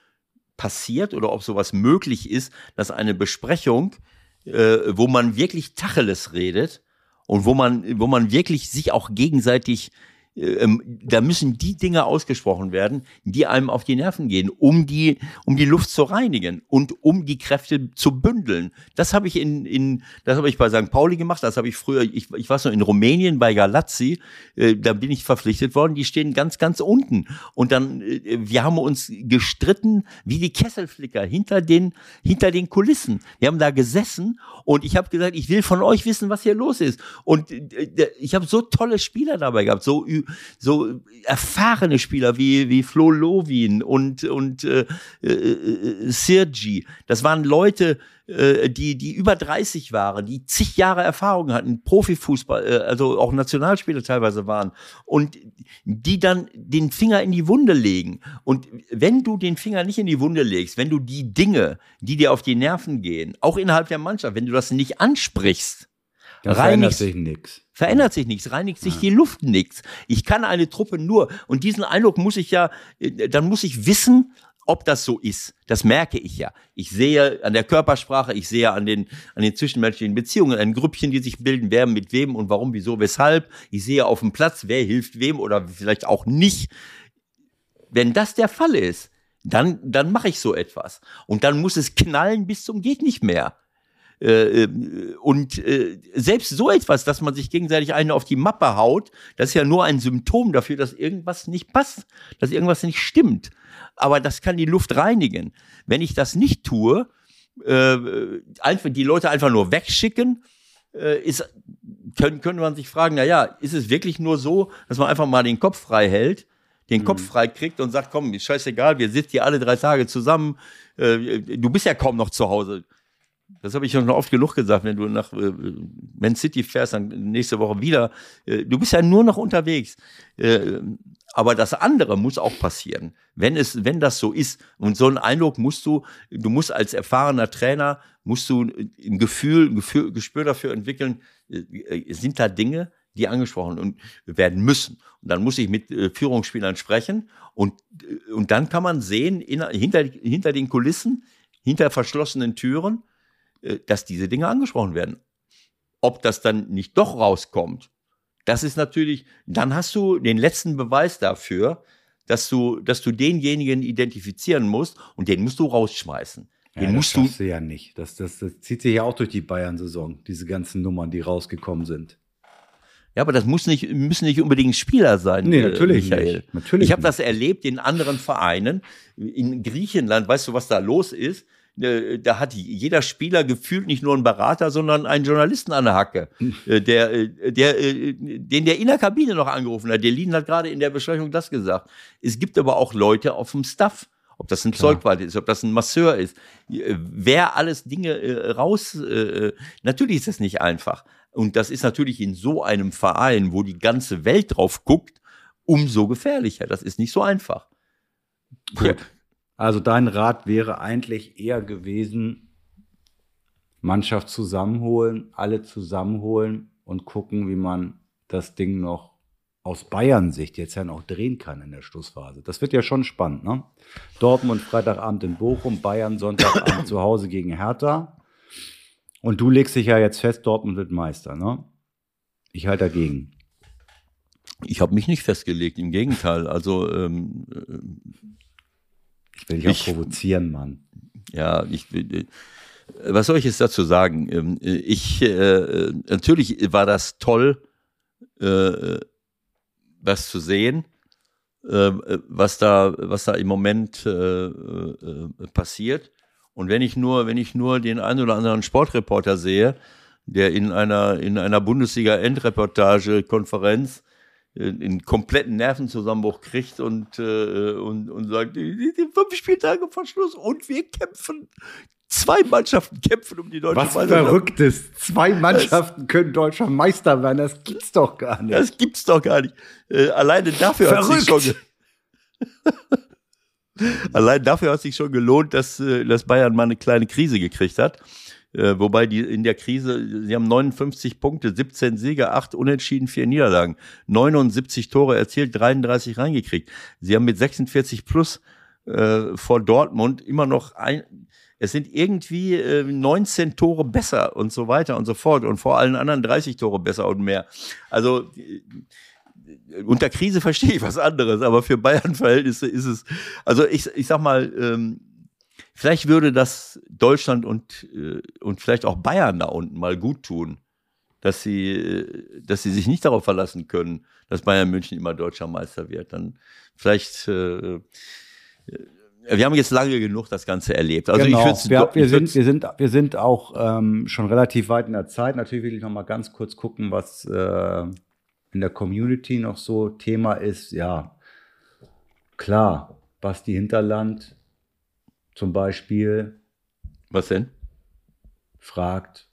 passiert oder ob sowas möglich ist, dass eine Besprechung, äh, wo man wirklich Tacheles redet und wo man, wo man wirklich sich auch gegenseitig ähm, da müssen die Dinge ausgesprochen werden, die einem auf die Nerven gehen, um die, um die Luft zu reinigen und um die Kräfte zu bündeln. Das habe ich in, in das habe ich bei St. Pauli gemacht, das habe ich früher, ich, ich war so in Rumänien bei Galazzi, äh, da bin ich verpflichtet worden, die stehen ganz, ganz unten. Und dann, äh, wir haben uns gestritten wie die Kesselflicker hinter den, hinter den Kulissen. Wir haben da gesessen und ich habe gesagt, ich will von euch wissen, was hier los ist. Und äh, ich habe so tolle Spieler dabei gehabt, so, so erfahrene Spieler wie, wie Flo Lovin und, und äh, äh, äh, Sergi. Das waren Leute, äh, die, die über 30 waren, die zig Jahre Erfahrung hatten, Profifußball, äh, also auch Nationalspieler teilweise waren und die dann den Finger in die Wunde legen. Und wenn du den Finger nicht in die Wunde legst, wenn du die Dinge, die dir auf die Nerven gehen, auch innerhalb der Mannschaft, wenn du das nicht ansprichst, Da verändert sich nichts. verändert sich nichts, reinigt sich die Luft nichts. Ich kann eine Truppe nur, und diesen Eindruck muss ich ja, äh, dann muss ich wissen, ob das so ist. Das merke ich ja. Ich sehe an der Körpersprache, ich sehe an den, an den zwischenmenschlichen Beziehungen, an Grüppchen, die sich bilden, wer mit wem und warum, wieso, weshalb. Ich sehe auf dem Platz, wer hilft wem oder vielleicht auch nicht. Wenn das der Fall ist, dann, dann mache ich so etwas. Und dann muss es knallen bis zum geht nicht mehr. Äh, äh, und äh, selbst so etwas, dass man sich gegenseitig einen auf die Mappe haut, das ist ja nur ein Symptom dafür, dass irgendwas nicht passt, dass irgendwas nicht stimmt. Aber das kann die Luft reinigen. Wenn ich das nicht tue, äh, einfach die Leute einfach nur wegschicken, äh, ist, können, könnte man sich fragen, na ja, ist es wirklich nur so, dass man einfach mal den Kopf frei hält, den Kopf frei kriegt und sagt, komm, ist scheißegal, wir sitzen hier alle drei Tage zusammen, äh, du bist ja kaum noch zu Hause. Das habe ich schon oft genug gesagt, wenn du nach äh, Man City fährst, dann nächste Woche wieder. Äh, du bist ja nur noch unterwegs. Äh, aber das andere muss auch passieren. Wenn es, wenn das so ist, und so einen Eindruck musst du, du musst als erfahrener Trainer, musst du ein Gefühl, ein Gefühl, Gespür dafür entwickeln, äh, sind da Dinge, die angesprochen werden müssen. Und dann muss ich mit äh, Führungsspielern sprechen und, äh, und dann kann man sehen, in, hinter, hinter den Kulissen, hinter verschlossenen Türen, äh, dass diese Dinge angesprochen werden. Ob das dann nicht doch rauskommt, das ist natürlich, dann hast du den letzten Beweis dafür, dass du, dass du denjenigen identifizieren musst und den musst du rausschmeißen. Den ja, musst das du, du ja nicht. Das, das, das zieht sich ja auch durch die Bayern-Saison, diese ganzen Nummern, die rausgekommen sind. Ja, aber das muss nicht, müssen nicht unbedingt Spieler sein. Nee, natürlich Michael. nicht. Natürlich ich habe das erlebt in anderen Vereinen. In Griechenland, weißt du, was da los ist? Äh, da hat jeder Spieler gefühlt nicht nur einen Berater, sondern einen Journalisten an der Hacke, äh, der, äh, der, den der in der Kabine noch angerufen hat. Der Lien hat gerade in der Besprechung das gesagt. Es gibt aber auch Leute auf dem Staff, ob das ein Klar. Zeugwart ist, ob das ein Masseur ist, wer alles Dinge raus, natürlich ist das nicht einfach. Und das ist natürlich in so einem Verein, wo die ganze Welt drauf guckt, umso gefährlicher. Das ist nicht so einfach. Gut. Also dein Rat wäre eigentlich eher gewesen, Mannschaft zusammenholen, alle zusammenholen und gucken, wie man das Ding noch aus Bayern-Sicht jetzt ja noch drehen kann in der Schlussphase. Das wird ja schon spannend, ne? Dortmund Freitagabend in Bochum, Bayern Sonntagabend zu Hause gegen Hertha. Und du legst dich ja jetzt fest, Dortmund wird Meister, ne? Ich halte dagegen. Ich habe mich nicht festgelegt, im Gegenteil. Also ähm, ich will dich ich, auch provozieren, Mann. Ja, ich äh, was soll ich jetzt dazu sagen? Ähm, ich äh, natürlich war das toll, äh, das zu sehen, äh, was da was da im Moment äh, äh, passiert. Und wenn ich nur, wenn ich nur den einen oder anderen Sportreporter sehe, der in einer, in einer Bundesliga-Endreportage-Konferenz äh, einen kompletten Nervenzusammenbruch kriegt und, äh, und, und sagt, fünf Spieltage vor Schluss und wir kämpfen. Zwei Mannschaften kämpfen um die deutsche Was Meisterschaft. Verrücktes. Zwei Mannschaften das, können deutscher Meister werden. Das gibt's doch gar nicht. Das gibt's doch gar nicht. Äh, alleine dafür Verrückt. hat sich schon. Allein dafür hat sich schon gelohnt, dass, äh, dass Bayern mal eine kleine Krise gekriegt hat. Äh, wobei die in der Krise, sie haben 59 Punkte, 17 Siege, 8 Unentschieden, 4 Niederlagen, 79 Tore erzielt, 33 reingekriegt. Sie haben mit 46 plus äh, vor Dortmund immer noch ein, es sind irgendwie äh, 19 Tore besser und so weiter und so fort und vor allen anderen 30 Tore besser und mehr. Also unter Krise verstehe ich was anderes, aber für Bayern-Verhältnisse ist es, also ich, ich sag mal, ähm, vielleicht würde das Deutschland und, äh, und vielleicht auch Bayern da unten mal gut tun, dass sie, äh, dass sie sich nicht darauf verlassen können, dass Bayern München immer deutscher Meister wird. Dann vielleicht, äh, äh wir haben jetzt lange genug das Ganze erlebt. Also genau. ich wir, wir, sind, wir, sind, wir sind auch ähm, schon relativ weit in der Zeit. Natürlich will ich noch mal ganz kurz gucken, was äh, in der Community noch so Thema ist, ja, klar, Basti Hinterland zum Beispiel. Was denn? Fragt,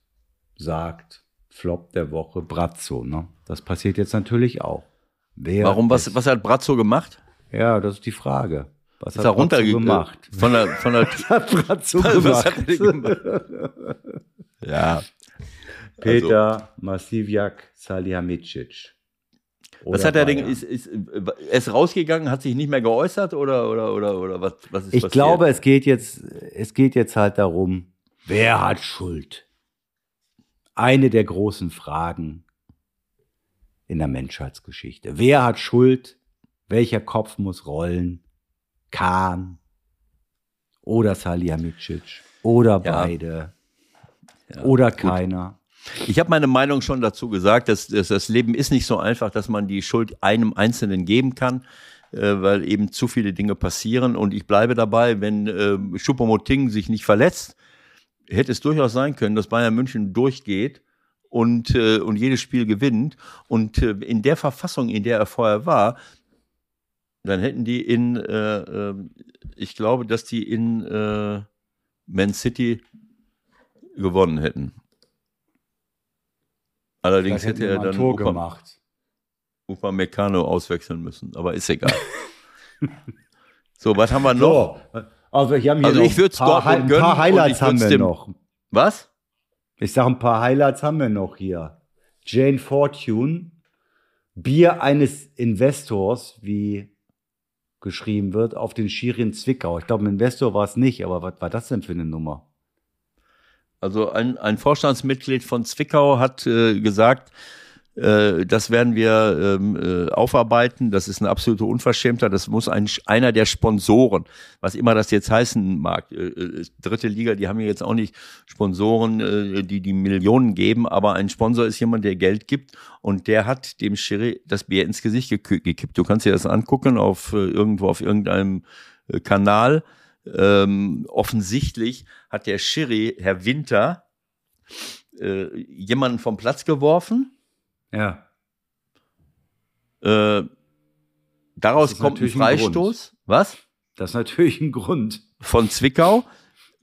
sagt, Flop der Woche, Brazzo. Ne? Das passiert jetzt natürlich auch. Wer Warum, was, was hat Brazzo gemacht? Ja, das ist die Frage. Was ist hat er gemacht? Von der, von der was hat Brazzo was, gemacht? Was hat er gemacht? ja. Peter also. Masivjak Salihamidzic. Was hat er denn? Ist, ist, er ist rausgegangen, hat sich nicht mehr geäußert oder, oder, oder, oder was, was ist Ich passiert? glaube, es geht, jetzt, es geht jetzt halt darum, wer hat Schuld? Eine der großen Fragen in der Menschheitsgeschichte. Wer hat Schuld? Welcher Kopf muss rollen? Kahn oder Salihamidzic oder ja. beide ja, oder keiner. Ich habe meine Meinung schon dazu gesagt, dass, dass, das Leben ist nicht so einfach, dass man die Schuld einem Einzelnen geben kann, äh, weil eben zu viele Dinge passieren. Und ich bleibe dabei, wenn äh, Schuppomoting sich nicht verletzt, hätte es durchaus sein können, dass Bayern München durchgeht und, äh, und jedes Spiel gewinnt. Und äh, in der Verfassung, in der er vorher war, dann hätten die in, äh, äh, ich glaube, dass die in äh, Man City gewonnen hätten. Allerdings Vielleicht hätte er ein dann Tor Upa, gemacht. Upamecano auswechseln müssen, aber ist egal. so, was haben wir noch? So, also wir haben hier Also ich ein paar, Dortmund ein gönnen paar und Highlights haben wir noch. Was? Ich sage, ein paar Highlights haben wir noch hier. Jane Fortune, Bier eines Investors, wie geschrieben wird, auf den Schirien Zwickau. Ich glaube, ein Investor war es nicht, aber was war das denn für eine Nummer? Also ein, ein Vorstandsmitglied von Zwickau hat äh, gesagt, äh, das werden wir ähm, äh, aufarbeiten. Das ist eine absolute Unverschämtheit. Das muss ein, einer der Sponsoren, was immer das jetzt heißen mag. Äh, äh, dritte Liga, die haben ja jetzt auch nicht Sponsoren, äh, die die Millionen geben, aber ein Sponsor ist jemand, der Geld gibt und der hat dem Schiri das Bier ins Gesicht gekippt. Du kannst dir das angucken auf äh, irgendwo auf irgendeinem äh, Kanal. Ähm, offensichtlich hat der Schiri, Herr Winter, äh, jemanden vom Platz geworfen. Ja. Äh, daraus kommt ein natürlich ein. Freistoß. Was? Das ist natürlich ein Grund. Von Zwickau.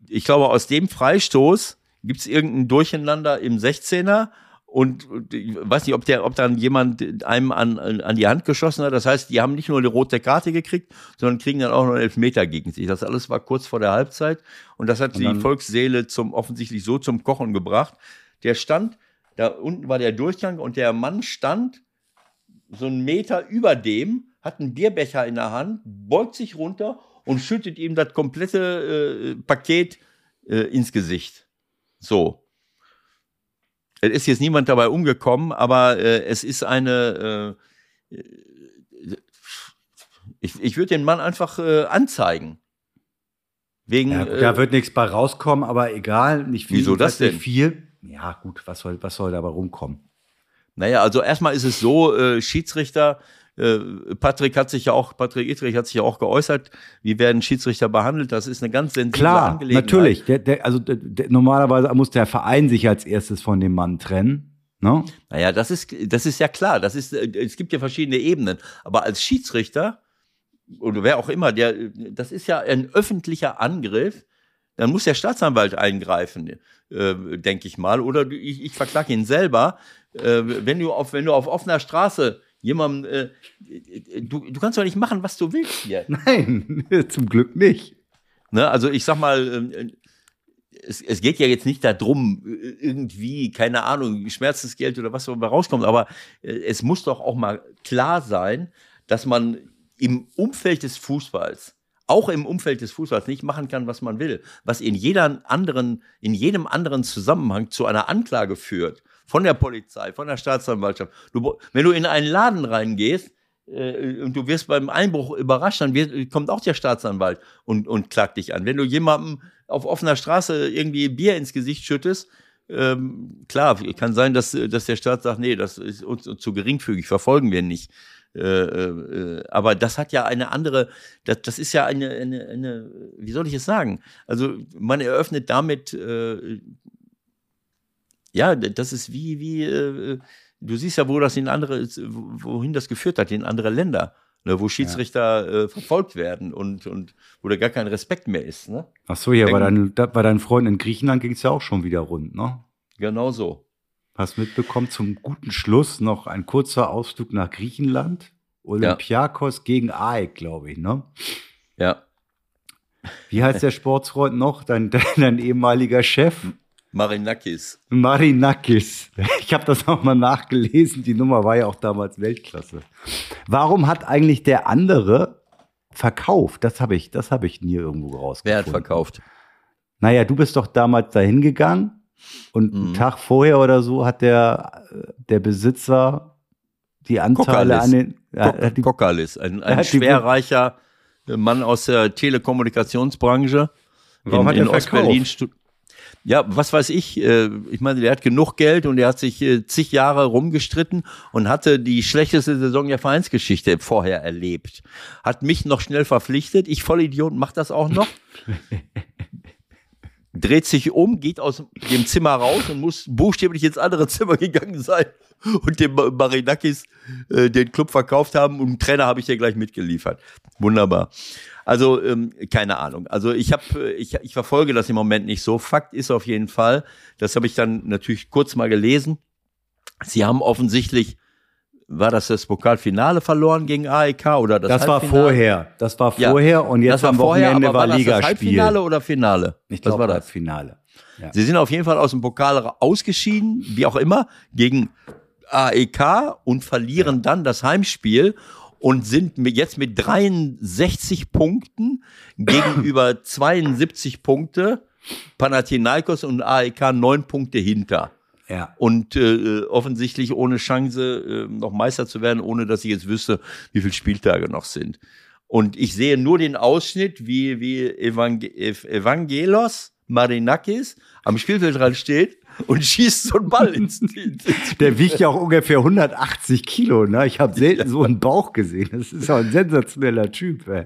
Ich glaube, aus dem Freistoß gibt es irgendein Durcheinander im 16er. Und und ich weiß nicht, ob, der, ob dann jemand einem an, an die Hand geschossen hat. Das heißt, die haben nicht nur eine rote Karte gekriegt, sondern kriegen dann auch noch einen Elfmeter gegen sich. Das alles war kurz vor der Halbzeit. Und das hat Und die Volksseele zum, offensichtlich so zum Kochen gebracht. Der stand, da unten war der Durchgang und der Mann stand so einen Meter über dem, hat einen Bierbecher in der Hand, beugt sich runter und schüttet ihm das komplette äh, Paket äh, ins Gesicht. So. Es ist jetzt niemand dabei umgekommen, aber äh, es ist eine. Äh, ich ich würde den Mann einfach äh, anzeigen. Wegen. Ja, gut, äh, da wird nichts bei rauskommen, aber egal, nicht viel. Wieso das nicht denn? Viel. Ja, gut, was soll, was soll dabei rumkommen? Naja, also erstmal ist es so, äh, Schiedsrichter, Patrick hat sich ja auch, Patrick Ittrich hat sich ja auch geäußert, wie werden Schiedsrichter behandelt, das ist eine ganz sensible Klar, Angelegenheit. natürlich. Der, der, also der, normalerweise muss der Verein sich als erstes von dem Mann trennen. Ne? Naja, das ist, das ist ja klar, das ist, äh, es gibt ja verschiedene Ebenen, aber als Schiedsrichter, oder wer auch immer, der, das ist ja ein öffentlicher Angriff, dann muss der Staatsanwalt eingreifen, äh, denke ich mal, oder ich, ich verklage ihn selber, äh, wenn du auf, wenn du auf offener Straße jemandem, äh, du, du kannst doch nicht machen, was du willst hier. Nein, zum Glück nicht. Ne? Also ich sag mal, ähm, es, es geht ja jetzt nicht darum, äh, irgendwie, keine Ahnung, Schmerzensgeld oder was dabei rauskommt, aber äh, es muss doch auch mal klar sein, dass man im Umfeld des Fußballs, auch im Umfeld des Fußballs nicht machen kann, was man will, was in jeder anderen, in jedem anderen Zusammenhang zu einer Anklage führt, von der Polizei, von der Staatsanwaltschaft. Du, wenn du in einen Laden reingehst, äh, und du wirst beim Einbruch überrascht, dann wird, kommt auch der Staatsanwalt und, und klagt dich an. Wenn du jemandem auf offener Straße irgendwie Bier ins Gesicht schüttest, ähm, klar, kann sein, dass, dass der Staat sagt, nee, das ist uns zu geringfügig, verfolgen wir nicht. Äh, äh, aber das hat ja eine andere, das, das ist ja eine, eine, eine, wie soll ich es sagen? Also man eröffnet damit, äh, ja, das ist wie, wie, äh, du siehst ja, wo das in andere, wohin das geführt hat, in andere Länder, ne, wo Schiedsrichter äh, verfolgt werden und, und wo da gar kein Respekt mehr ist. Ne? Ach so, ja, bei, dein, bei deinen Freunden in Griechenland ging es ja auch schon wieder rund, ne? Genau so. Hast mitbekommen, zum guten Schluss noch ein kurzer Ausflug nach Griechenland. Olympiakos gegen AEK, glaube ich, ne? Ja. Wie heißt der Sportsfreund noch? Dein, dein, dein ehemaliger Chef? Marinakis. Marinakis. Ich habe das auch mal nachgelesen. Die Nummer war ja auch damals Weltklasse. Warum hat eigentlich der andere verkauft? Das habe ich, das habe ich nie irgendwo rausgefunden. Wer hat verkauft? Naja, du bist doch damals dahin gegangen und Mhm. einen Tag vorher oder so hat der, äh, der Besitzer die Anteile Kokalis. an den. Die, Kokalis, ein, ein schwerreicher Mann aus der Telekommunikationsbranche Warum hat er verkauft? Ostberlin. Ja, was weiß ich. äh, Ich meine, der hat genug Geld und der hat sich äh, zig Jahre rumgestritten und hatte die schlechteste Saison der Vereinsgeschichte vorher erlebt. Hat mich noch schnell verpflichtet. Ich Vollidiot, mach das auch noch. dreht sich um, geht aus dem Zimmer raus und muss buchstäblich ins andere Zimmer gegangen sein und dem Marinakis äh, den Club verkauft haben und einen Trainer habe ich dir gleich mitgeliefert. Wunderbar. Also ähm, keine Ahnung. Also ich habe, ich, ich verfolge das im Moment nicht so. Fakt ist auf jeden Fall, das habe ich dann natürlich kurz mal gelesen. Sie haben offensichtlich war das das Pokalfinale verloren gegen AEK oder das Das war vorher. Das war vorher ja, und jetzt am vorher, Wochenende war, war das Ligaspiel. Das Halbfinale oder Finale? Ich glaube, war das Finale. Ja. Sie sind auf jeden Fall aus dem Pokal ausgeschieden, wie auch immer, gegen AEK und verlieren ja. dann das Heimspiel und sind jetzt mit 63 Punkten gegenüber 72 Punkte Panathinaikos und AEK neun Punkte hinter. Ja. Und äh, offensichtlich ohne Chance, äh, noch Meister zu werden, ohne dass ich jetzt wüsste, wie viele Spieltage noch sind. Und ich sehe nur den Ausschnitt, wie, wie Evang Evangelos Marinakis am Spielfeldrand steht und schießt so einen Ball ins, ins Der wiegt ja auch ungefähr 180 Kilo. Ne? Ich habe selten so einen Bauch gesehen. Das ist auch ein sensationeller Typ. Ey.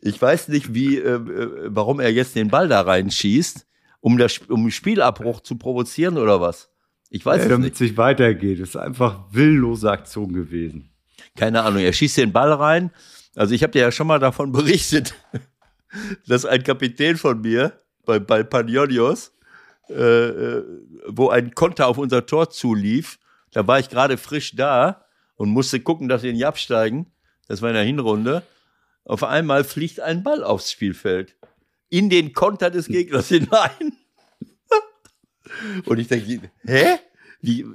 Ich weiß nicht, wie, äh, äh warum er jetzt den Ball da reinschießt, um, das, um Spielabbruch zu provozieren oder was? Ich weiß ja, es damit nicht. es nicht weitergeht. Das ist einfach willlose Aktion gewesen. Keine Ahnung. Er schießt den Ball rein. Also ich habe dir ja schon mal davon berichtet, dass ein Kapitän von mir bei, bei äh, äh, wo ein Konter auf unser Tor zulief, da war ich gerade frisch da und musste gucken, dass wir nicht absteigen. Das war in der Hinrunde. Auf einmal fliegt ein Ball aufs Spielfeld. In den Konter des Gegners hinein. Und ich denke, hä? Wie?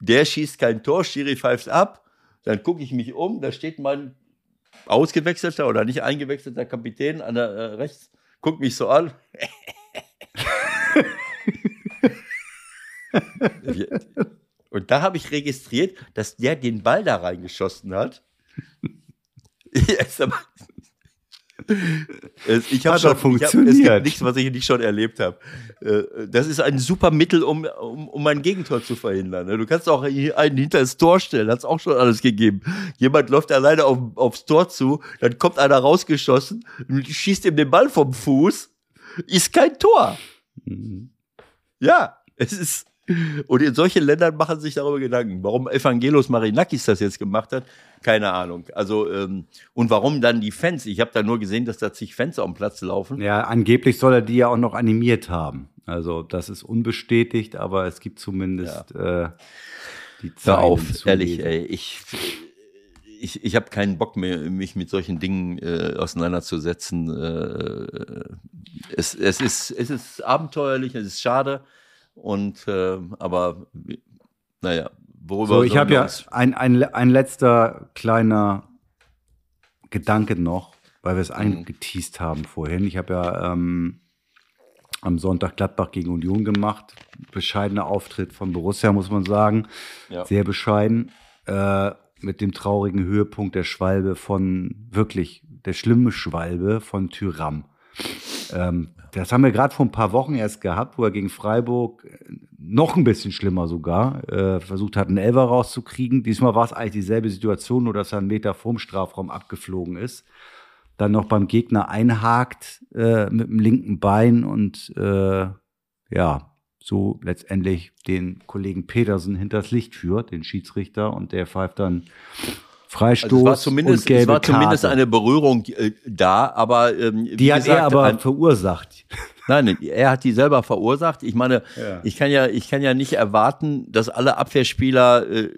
Der schießt kein Tor, Schiri pfeift ab. Dann gucke ich mich um, da steht mein ausgewechselter oder nicht eingewechselter Kapitän an der äh, rechts, guckt mich so an. Und da habe ich registriert, dass der den Ball da reingeschossen hat. Ich habe schon funktioniert. Ich hab, es gibt nichts, was ich nicht schon erlebt habe. Äh, das ist ein super Mittel, um, um, um ein Gegentor zu verhindern. Ne? Du kannst auch einen hinter das Tor stellen, hat es auch schon alles gegeben. Jemand läuft alleine auf, aufs Tor zu, dann kommt einer rausgeschossen, schießt ihm den Ball vom Fuß, ist kein Tor. Mhm. Ja, es ist. Und in solchen Ländern machen sich darüber Gedanken. Warum Evangelos Marinakis das jetzt gemacht hat, keine Ahnung. Also, ähm, und warum dann die Fans? Ich habe da nur gesehen, dass da zig Fans auf dem Platz laufen. Ja, angeblich soll er die ja auch noch animiert haben. Also, das ist unbestätigt, aber es gibt zumindest ja. äh, die Zeit. Hör auf, ehrlich, ey. Ich, ich, ich habe keinen Bock mehr, mich mit solchen Dingen äh, auseinanderzusetzen. Äh, es, es, ist, es ist abenteuerlich, es ist schade. Und äh, aber naja, worüber. So, ich habe ja ein, ein, ein letzter kleiner Gedanke noch, weil wir es mhm. angeteased haben vorhin. Ich habe ja ähm, am Sonntag Gladbach gegen Union gemacht. Bescheidener Auftritt von Borussia, muss man sagen. Ja. Sehr bescheiden. Äh, mit dem traurigen Höhepunkt der Schwalbe von, wirklich, der schlimme Schwalbe von Tyram. Ähm, das haben wir gerade vor ein paar Wochen erst gehabt, wo er gegen Freiburg äh, noch ein bisschen schlimmer sogar äh, versucht hat, einen Elfer rauszukriegen. Diesmal war es eigentlich dieselbe Situation, nur dass er einen Meter vorm Strafraum abgeflogen ist. Dann noch beim Gegner einhakt äh, mit dem linken Bein und äh, ja, so letztendlich den Kollegen Petersen hinters Licht führt, den Schiedsrichter, und der pfeift dann Freistoß also es war zumindest, und gelbe Es war zumindest Karte. eine Berührung äh, da, aber ähm, die hat gesagt, er aber ein, verursacht. Nein, er hat die selber verursacht. Ich meine, ja. ich kann ja, ich kann ja nicht erwarten, dass alle Abwehrspieler äh,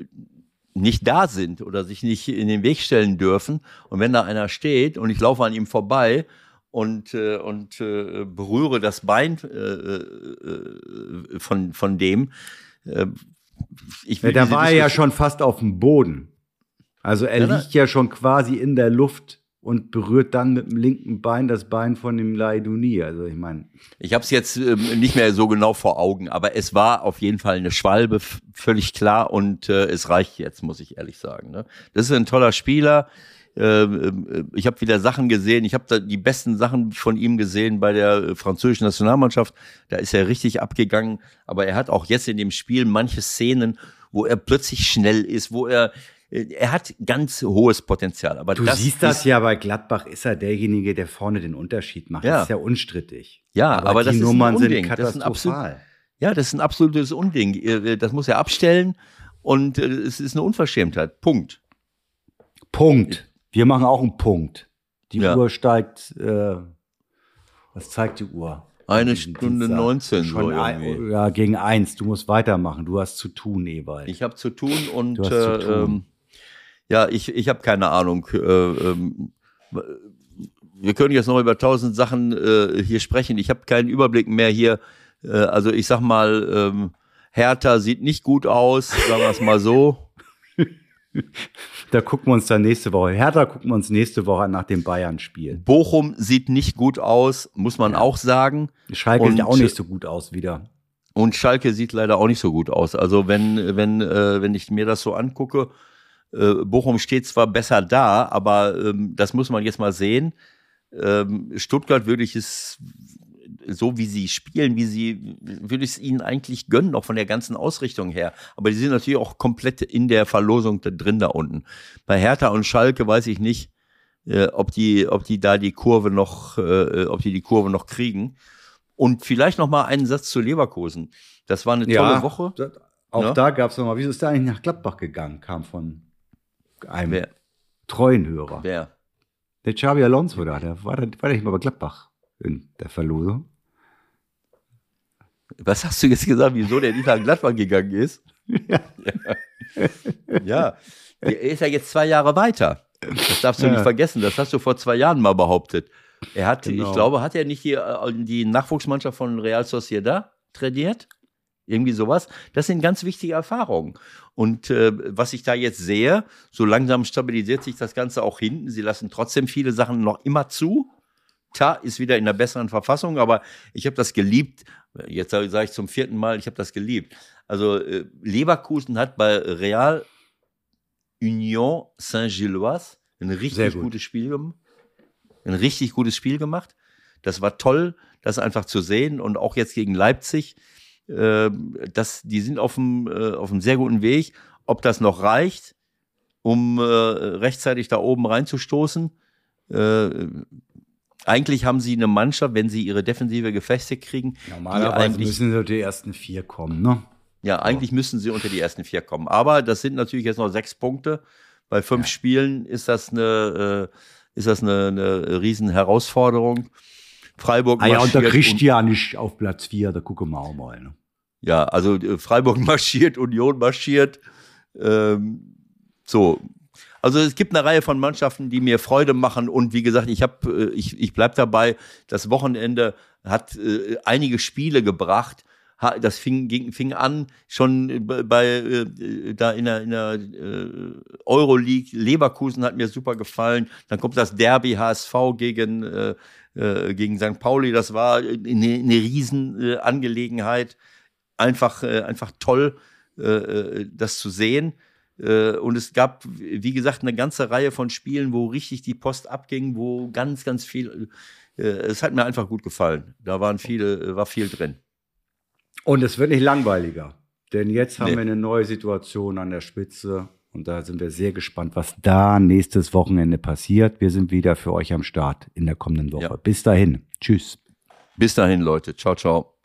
nicht da sind oder sich nicht in den Weg stellen dürfen. Und wenn da einer steht und ich laufe an ihm vorbei und, äh, und äh, berühre das Bein äh, äh, von, von dem, äh, ich ja, da war er ja schon fast auf dem Boden. Also er ja, liegt ja schon quasi in der Luft und berührt dann mit dem linken Bein das Bein von dem Laiduni. Also ich meine. Ich habe es jetzt ähm, nicht mehr so genau vor Augen, aber es war auf jeden Fall eine Schwalbe, völlig klar und äh, es reicht jetzt, muss ich ehrlich sagen. Ne? Das ist ein toller Spieler. Ähm, äh, ich habe wieder Sachen gesehen. Ich habe da die besten Sachen von ihm gesehen bei der äh, französischen Nationalmannschaft. Da ist er richtig abgegangen. Aber er hat auch jetzt in dem Spiel manche Szenen, wo er plötzlich schnell ist, wo er er hat ganz hohes Potenzial. Aber du das siehst das ja bei Gladbach, ist er derjenige, der vorne den Unterschied macht. Ja. Das ist ja unstrittig. Ja, aber die das ist ein Nummern sind Unding. Das ist ein katastrophal. Ja, das ist ein absolutes Unding. Äh, Das muss er abstellen und äh, es ist eine Unverschämtheit. Punkt. Punkt. Wir machen auch einen Punkt. Die Ja. Uhr steigt, äh, was zeigt die Uhr? Eine Stunde Dienstag. 19 so Schon ein, irgendwie. ja, gegen eins. Du musst weitermachen. Du hast zu tun, Ewald. Ich habe zu tun und Du hast äh, zu tun. Ähm, ja, ich, ich habe keine Ahnung. Äh, ähm, wir können jetzt noch über tausend Sachen äh, hier sprechen. Ich habe keinen Überblick mehr hier. Äh, also ich sag mal, ähm, Hertha sieht nicht gut aus, sagen wir es mal so. Da gucken wir uns dann nächste Woche. Hertha gucken wir uns nächste Woche nach dem Bayern-Spiel. Bochum sieht nicht gut aus, muss man auch sagen. Schalke Und- sieht auch nicht so gut aus wieder. Und Schalke sieht leider auch nicht so gut aus. Also wenn, wenn, äh, wenn ich mir das so angucke, Bochum steht zwar besser da, aber ähm, das muss man jetzt mal sehen. Ähm, Stuttgart würde ich es so wie sie spielen, wie sie, würde ich es ihnen eigentlich gönnen, auch von der ganzen Ausrichtung her. Aber die sind natürlich auch komplett in der Verlosung da drin da unten. Bei Hertha und Schalke weiß ich nicht, äh, ob die, ob die da die Kurve noch, äh, ob die die Kurve noch kriegen. Und vielleicht noch mal einen Satz zu Leverkusen. Das war eine tolle Woche. Das, auch Ja. da gab es nochmal, wieso ist der eigentlich nach Gladbach gegangen? Kam von einem Wer? treuen Hörer. Wer? Der Xabi Alonso da, der war, da, war der nicht mal bei Gladbach in der Verlosung. Was hast du jetzt gesagt, wieso der nicht nach Gladbach gegangen ist? Ja. Ja, er ist ja jetzt zwei Jahre weiter. Das darfst du Ja. nicht vergessen. Das hast du vor zwei Jahren mal behauptet. Er hat, Genau. ich glaube, hat er nicht die, äh, die Nachwuchsmannschaft von Real Sociedad trainiert? Irgendwie sowas. Das sind ganz wichtige Erfahrungen. Und äh, was ich da jetzt sehe, so langsam stabilisiert sich das Ganze auch hinten. Sie lassen trotzdem viele Sachen noch immer zu. Ta ist wieder in einer besseren Verfassung, aber ich habe das geliebt. Jetzt sage ich zum vierten Mal, ich habe das geliebt. Also äh, Leverkusen hat bei Real Union Saint-Gilloise ein richtig gut. gutes Spiel gemacht. Ein richtig gutes Spiel gemacht. Das war toll, das einfach zu sehen. Und auch jetzt gegen Leipzig, äh, das, die sind auf einem, äh, auf einem sehr guten Weg. Ob das noch reicht, um äh, rechtzeitig da oben reinzustoßen, äh, eigentlich haben sie eine Mannschaft, wenn sie ihre Defensive gefestigt kriegen, Normalerweise müssen so die ersten vier kommen, ne? ja, eigentlich müssen sie unter die ersten vier kommen. Aber das sind natürlich jetzt noch sechs Punkte. Bei fünf Ja. Spielen ist das eine, äh, ist das eine, eine riesen Herausforderung. Freiburg Ah ja, und marschiert ja nicht auf Platz vier, da gucken wir auch mal. Ne? ja, also äh, Freiburg marschiert, Union marschiert. Ähm, so. Also es gibt eine Reihe von Mannschaften, die mir Freude machen und wie gesagt, ich habe, ich, ich bleib dabei. Das Wochenende hat äh, einige Spiele gebracht. Das fing, ging, fing an schon bei, bei äh, da in der, in der äh, Euroleague. Leverkusen hat mir super gefallen. Dann kommt das Derby HSV gegen äh, äh, gegen St. Pauli. Das war eine, eine riesen äh. Einfach äh, einfach toll, äh, äh, das zu sehen. Äh, Und es gab, wie gesagt, eine ganze Reihe von Spielen, wo richtig die Post abging, wo ganz, ganz viel. äh, Es hat mir einfach gut gefallen. Da waren viele, war viel drin. Und es wird nicht langweiliger. Denn jetzt haben Nee. wir eine neue Situation an der Spitze. Und da sind wir sehr gespannt, was da nächstes Wochenende passiert. Wir sind wieder für euch am Start in der kommenden Woche. Ja. Bis dahin. Tschüss. Bis dahin, Leute. Ciao, ciao.